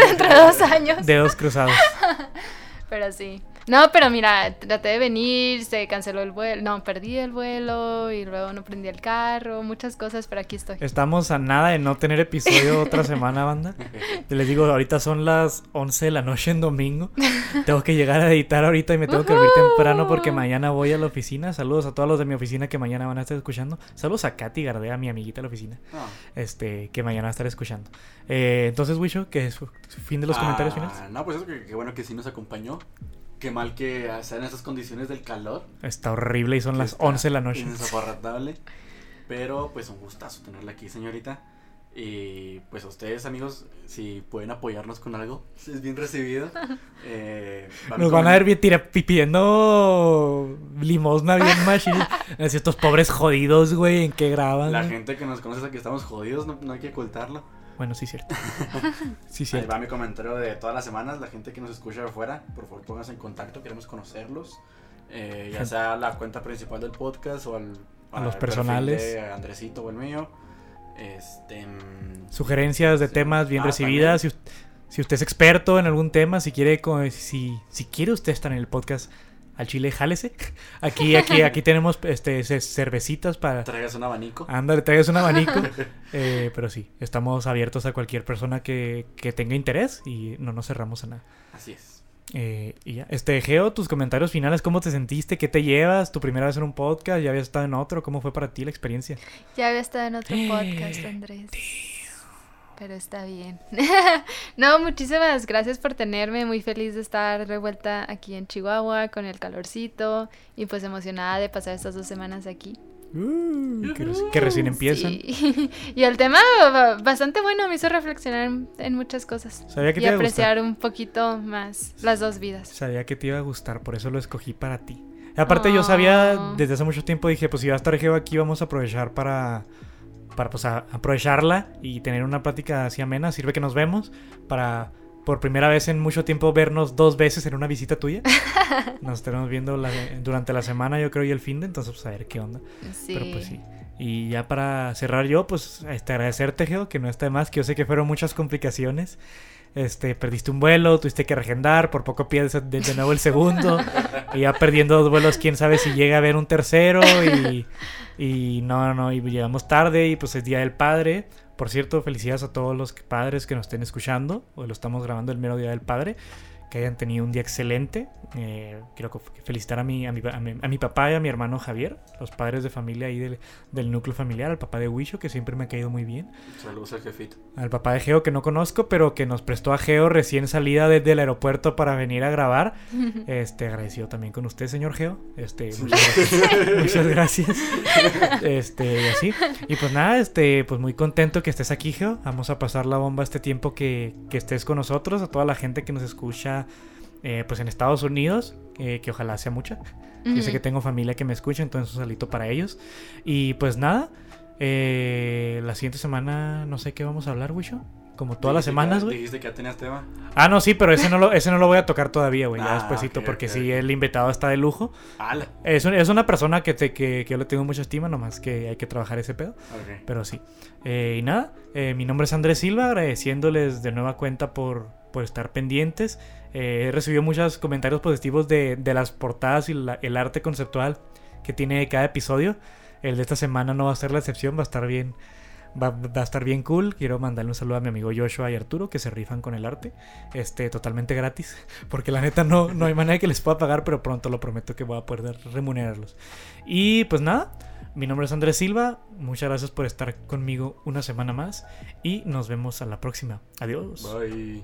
Dentro de dos años. Dedos cruzados. (laughs) Pero sí. No, pero mira, traté de venir, se canceló el vuelo, no, perdí el vuelo y luego no prendí el carro, muchas cosas, pero aquí estoy. Estamos a nada de no tener episodio otra semana, banda. Te les digo, ahorita son las 11 de la noche en domingo. Tengo que llegar a editar ahorita y me tengo que dormir temprano porque mañana voy a la oficina. Saludos a todos los de mi oficina que mañana van a estar escuchando. Saludos a Katy Gardea, mi amiguita de la oficina, Ah. este, que mañana va a estar escuchando. Eh, entonces, Wisho, que es fin de los comentarios Ah, finales. No, pues eso que, que bueno que sí nos acompañó. Qué mal que sea en esas condiciones del calor. Está horrible y son las está 11 de la noche. Insoportable. Pero pues un gustazo tenerla aquí, señorita. Y pues a ustedes, amigos, si pueden apoyarnos con algo, (laughs) es bien recibido. (laughs) Eh, Nos van a ver bien tira- pi- pidiendo limosna bien (laughs) machine. Así estos pobres jodidos, güey, en qué graban. La gente que nos conoce sabe que estamos jodidos, no, no hay que ocultarlo. Bueno, sí, cierto. (laughs) Sí, Ahí cierto. va mi comentario de todas las semanas. La gente que nos escucha de afuera, por favor pónganse en contacto, queremos conocerlos. Eh, ya sea la cuenta principal del podcast o al, A los personales. de Andresito o el mío. Este, mm, Sugerencias de Sí. temas bien Ah, recibidas. Si, si usted es experto en algún tema, si quiere, si, si quiere usted estar en el podcast al chile, jálese. (laughs) Aquí, aquí, aquí tenemos este ce- cervecitas para. traigas un abanico. Ándale, traigas un abanico. (laughs) Eh, pero sí, estamos abiertos a cualquier persona que, que tenga interés y no nos cerramos a nada. Así es. Eh, y ya. Este, Geo, tus comentarios finales, ¿cómo te sentiste? ¿Qué te llevas? ¿Tu primera vez en un podcast? ¿Ya habías estado en otro? ¿Cómo fue para ti la experiencia? Ya había estado en otro Eh, podcast, Andrés. Pero está bien. (laughs) no, muchísimas gracias por tenerme. Muy feliz de estar de vuelta aquí en Chihuahua con el calorcito y pues emocionada de pasar estas dos semanas aquí. Uh, que, reci- que recién empiezan. Sí. (laughs) y el tema ba- bastante bueno me hizo reflexionar en, muchas cosas Sabía que y te iba a apreciar un poquito más las dos vidas. Sabía que te iba a gustar, por eso lo escogí para ti. Aparte yo sabía Oh. desde hace mucho tiempo, dije, pues si va a estar Geo aquí, vamos a aprovechar para, para pues, a- aprovecharla y tener una plática así amena. Sirve que nos vemos para por primera vez en mucho tiempo vernos dos veces en una visita tuya. (laughs) Nos estaremos viendo la- durante la semana, yo creo, y el fin de, entonces pues a ver qué onda. Sí. Pero pues sí. Y ya para cerrar yo, pues este, agradecerte, Geo, que no está de más, que yo sé que fueron muchas complicaciones. Este, perdiste un vuelo, tuviste que regendar, por poco pierdes de, de nuevo el segundo. (laughs) y ya perdiendo dos vuelos, quién sabe si llega a haber un tercero. Y, y no, no, y llegamos tarde y pues es Día del Padre. Por cierto, felicidades a todos los padres que nos estén escuchando. Hoy lo estamos grabando el mero Día del Padre. Que hayan tenido un día excelente. Eh, quiero felicitar a mi, a, mi, a, mi, a mi papá y a mi hermano Javier, los padres de familia ahí del, del núcleo familiar, al papá de Wisho, que siempre me ha caído muy bien. Saludos al jefito. Al papá de Geo, que no conozco, pero que nos prestó a Geo recién salida desde el aeropuerto para venir a grabar. (laughs) Este, agradecido también con usted, señor Geo. Este, muchas gracias. muchas gracias. Este, y así. Y pues nada, este, pues muy contento que estés aquí, Geo. Vamos a pasar la bomba este tiempo que, que estés con nosotros, a toda la gente que nos escucha, eh, pues en Estados Unidos, eh, que ojalá sea mucha. (laughs) Yo sé que tengo familia que me escucha, entonces un salito para ellos. Y pues nada, eh, la siguiente semana no sé qué vamos a hablar, Wisho. Como todas las semanas, güey. Dijiste que ya tenías tema. Ah, no, sí, pero ese no lo, ese no lo voy a tocar todavía, güey. Ya Ah, despuesito, ok, porque ok, sí, el invitado está de lujo. Ala. Es, un- es una persona que, te- que, que yo le tengo mucha estima, nomás que hay que trabajar ese pedo. Pero sí. Eh, y nada, eh, mi nombre es Andrés Silva, agradeciéndoles de nueva cuenta por, por estar pendientes. Eh, he recibido muchos comentarios positivos de, de las portadas y la- el arte conceptual que tiene cada episodio. El de esta semana no va a ser la excepción, va a estar bien. Va, va a estar bien cool. Quiero mandarle un saludo a mi amigo Joshua y Arturo que se rifan con el arte. Este, totalmente gratis. (laughs) Porque la neta no, no hay manera que les pueda pagar, pero pronto lo prometo que voy a poder remunerarlos. Y pues nada, mi nombre es Andrés Silva. Muchas gracias por estar conmigo una semana más. Y nos vemos a la próxima. Adiós. Bye.